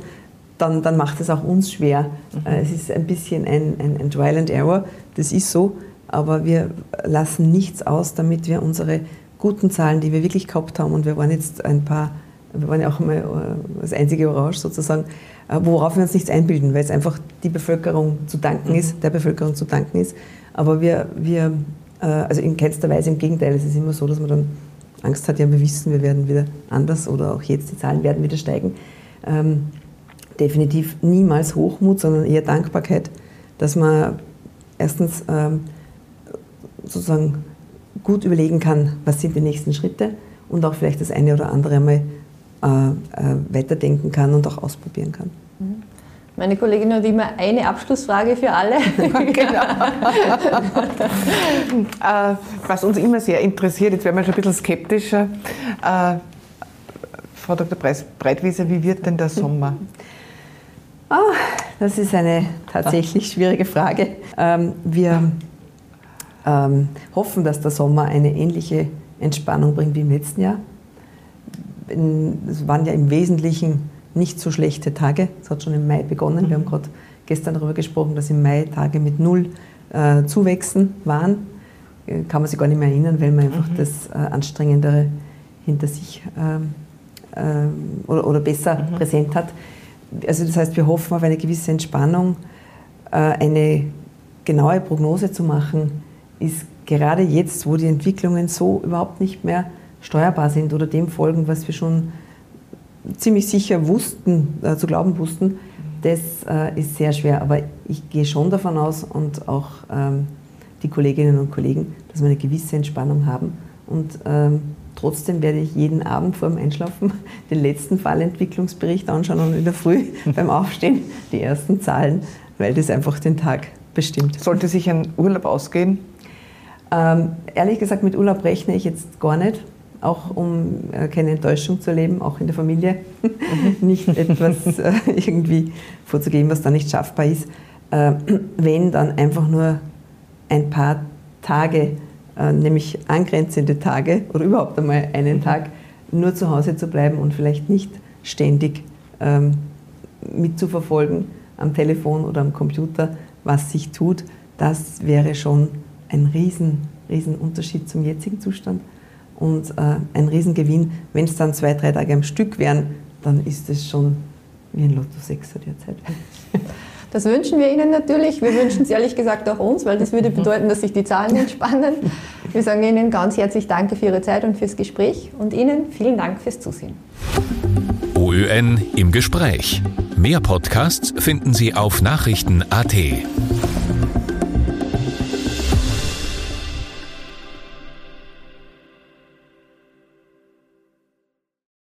dann, dann macht es auch uns schwer. Mhm. Äh, es ist ein bisschen ein, ein, ein Trial and Error, das ist so, aber wir lassen nichts aus, damit wir unsere guten Zahlen, die wir wirklich gehabt haben, und wir waren jetzt ein paar, wir waren ja auch mal äh, das einzige Orange sozusagen, äh, worauf wir uns nichts einbilden, weil es einfach die Bevölkerung zu danken ist, der Bevölkerung zu danken ist. Aber wir, wir also in keinster Weise im Gegenteil, es ist immer so, dass man dann Angst hat, ja, wir wissen, wir werden wieder anders oder auch jetzt, die Zahlen werden wieder steigen. Definitiv niemals Hochmut, sondern eher Dankbarkeit, dass man erstens ähm, sozusagen gut überlegen kann, was sind die nächsten Schritte und auch vielleicht das eine oder andere mal äh, äh, weiterdenken kann und auch ausprobieren kann. Mhm. Meine Kollegin hat immer eine Abschlussfrage für alle. genau. äh, was uns immer sehr interessiert, jetzt werden wir schon ein bisschen skeptischer. Äh, Frau Dr. Breitwieser, wie wird denn der Sommer? Oh, das ist eine tatsächlich schwierige Frage. Ähm, wir ähm, hoffen, dass der Sommer eine ähnliche Entspannung bringt wie im letzten Jahr. Es waren ja im Wesentlichen nicht so schlechte Tage. Es hat schon im Mai begonnen. Wir haben gerade gestern darüber gesprochen, dass im Mai Tage mit null äh, Zuwächsen waren. Äh, kann man sich gar nicht mehr erinnern, weil man einfach mhm. das äh, Anstrengendere hinter sich ähm, äh, oder, oder, besser mhm. präsent hat also das heißt, wir hoffen auf eine gewisse Entspannung. Äh, eine genaue Prognose zu machen, ist gerade jetzt, wo die Entwicklungen so überhaupt nicht mehr steuerbar sind oder dem folgen, was wir schon ziemlich sicher wussten, äh, zu glauben wussten, das äh, ist sehr schwer. Aber ich gehe schon davon aus und auch ähm, die Kolleginnen und Kollegen, dass wir eine gewisse Entspannung haben und ähm, Trotzdem werde ich jeden Abend vor dem Einschlafen den letzten Fallentwicklungsbericht anschauen und in der Früh beim Aufstehen die ersten Zahlen, weil das einfach den Tag bestimmt. Sollte sich ein Urlaub ausgehen? Ähm, ehrlich gesagt, mit Urlaub rechne ich jetzt gar nicht, auch um äh, keine Enttäuschung zu erleben, auch in der Familie. Mhm. nicht etwas äh, irgendwie vorzugeben, was dann nicht schaffbar ist. Äh, wenn, dann einfach nur ein paar Tage nämlich angrenzende Tage oder überhaupt einmal einen. Tag nur zu Hause zu bleiben und vielleicht nicht ständig ähm, mitzuverfolgen am Telefon oder am Computer, was sich tut, das wäre schon ein riesen, riesen Unterschied zum jetzigen Zustand und äh, ein Riesengewinn. Wenn es dann zwei, drei Tage am Stück wären, dann ist es schon wie ein Lotto 6 derzeit. Das wünschen wir Ihnen natürlich. Wir wünschen es ehrlich gesagt auch uns, weil das würde bedeuten, dass sich die Zahlen entspannen. Wir sagen Ihnen ganz herzlich Danke für Ihre Zeit und fürs Gespräch und Ihnen vielen Dank fürs Zusehen. OÖN im Gespräch. Mehr Podcasts finden Sie auf Nachrichten.at.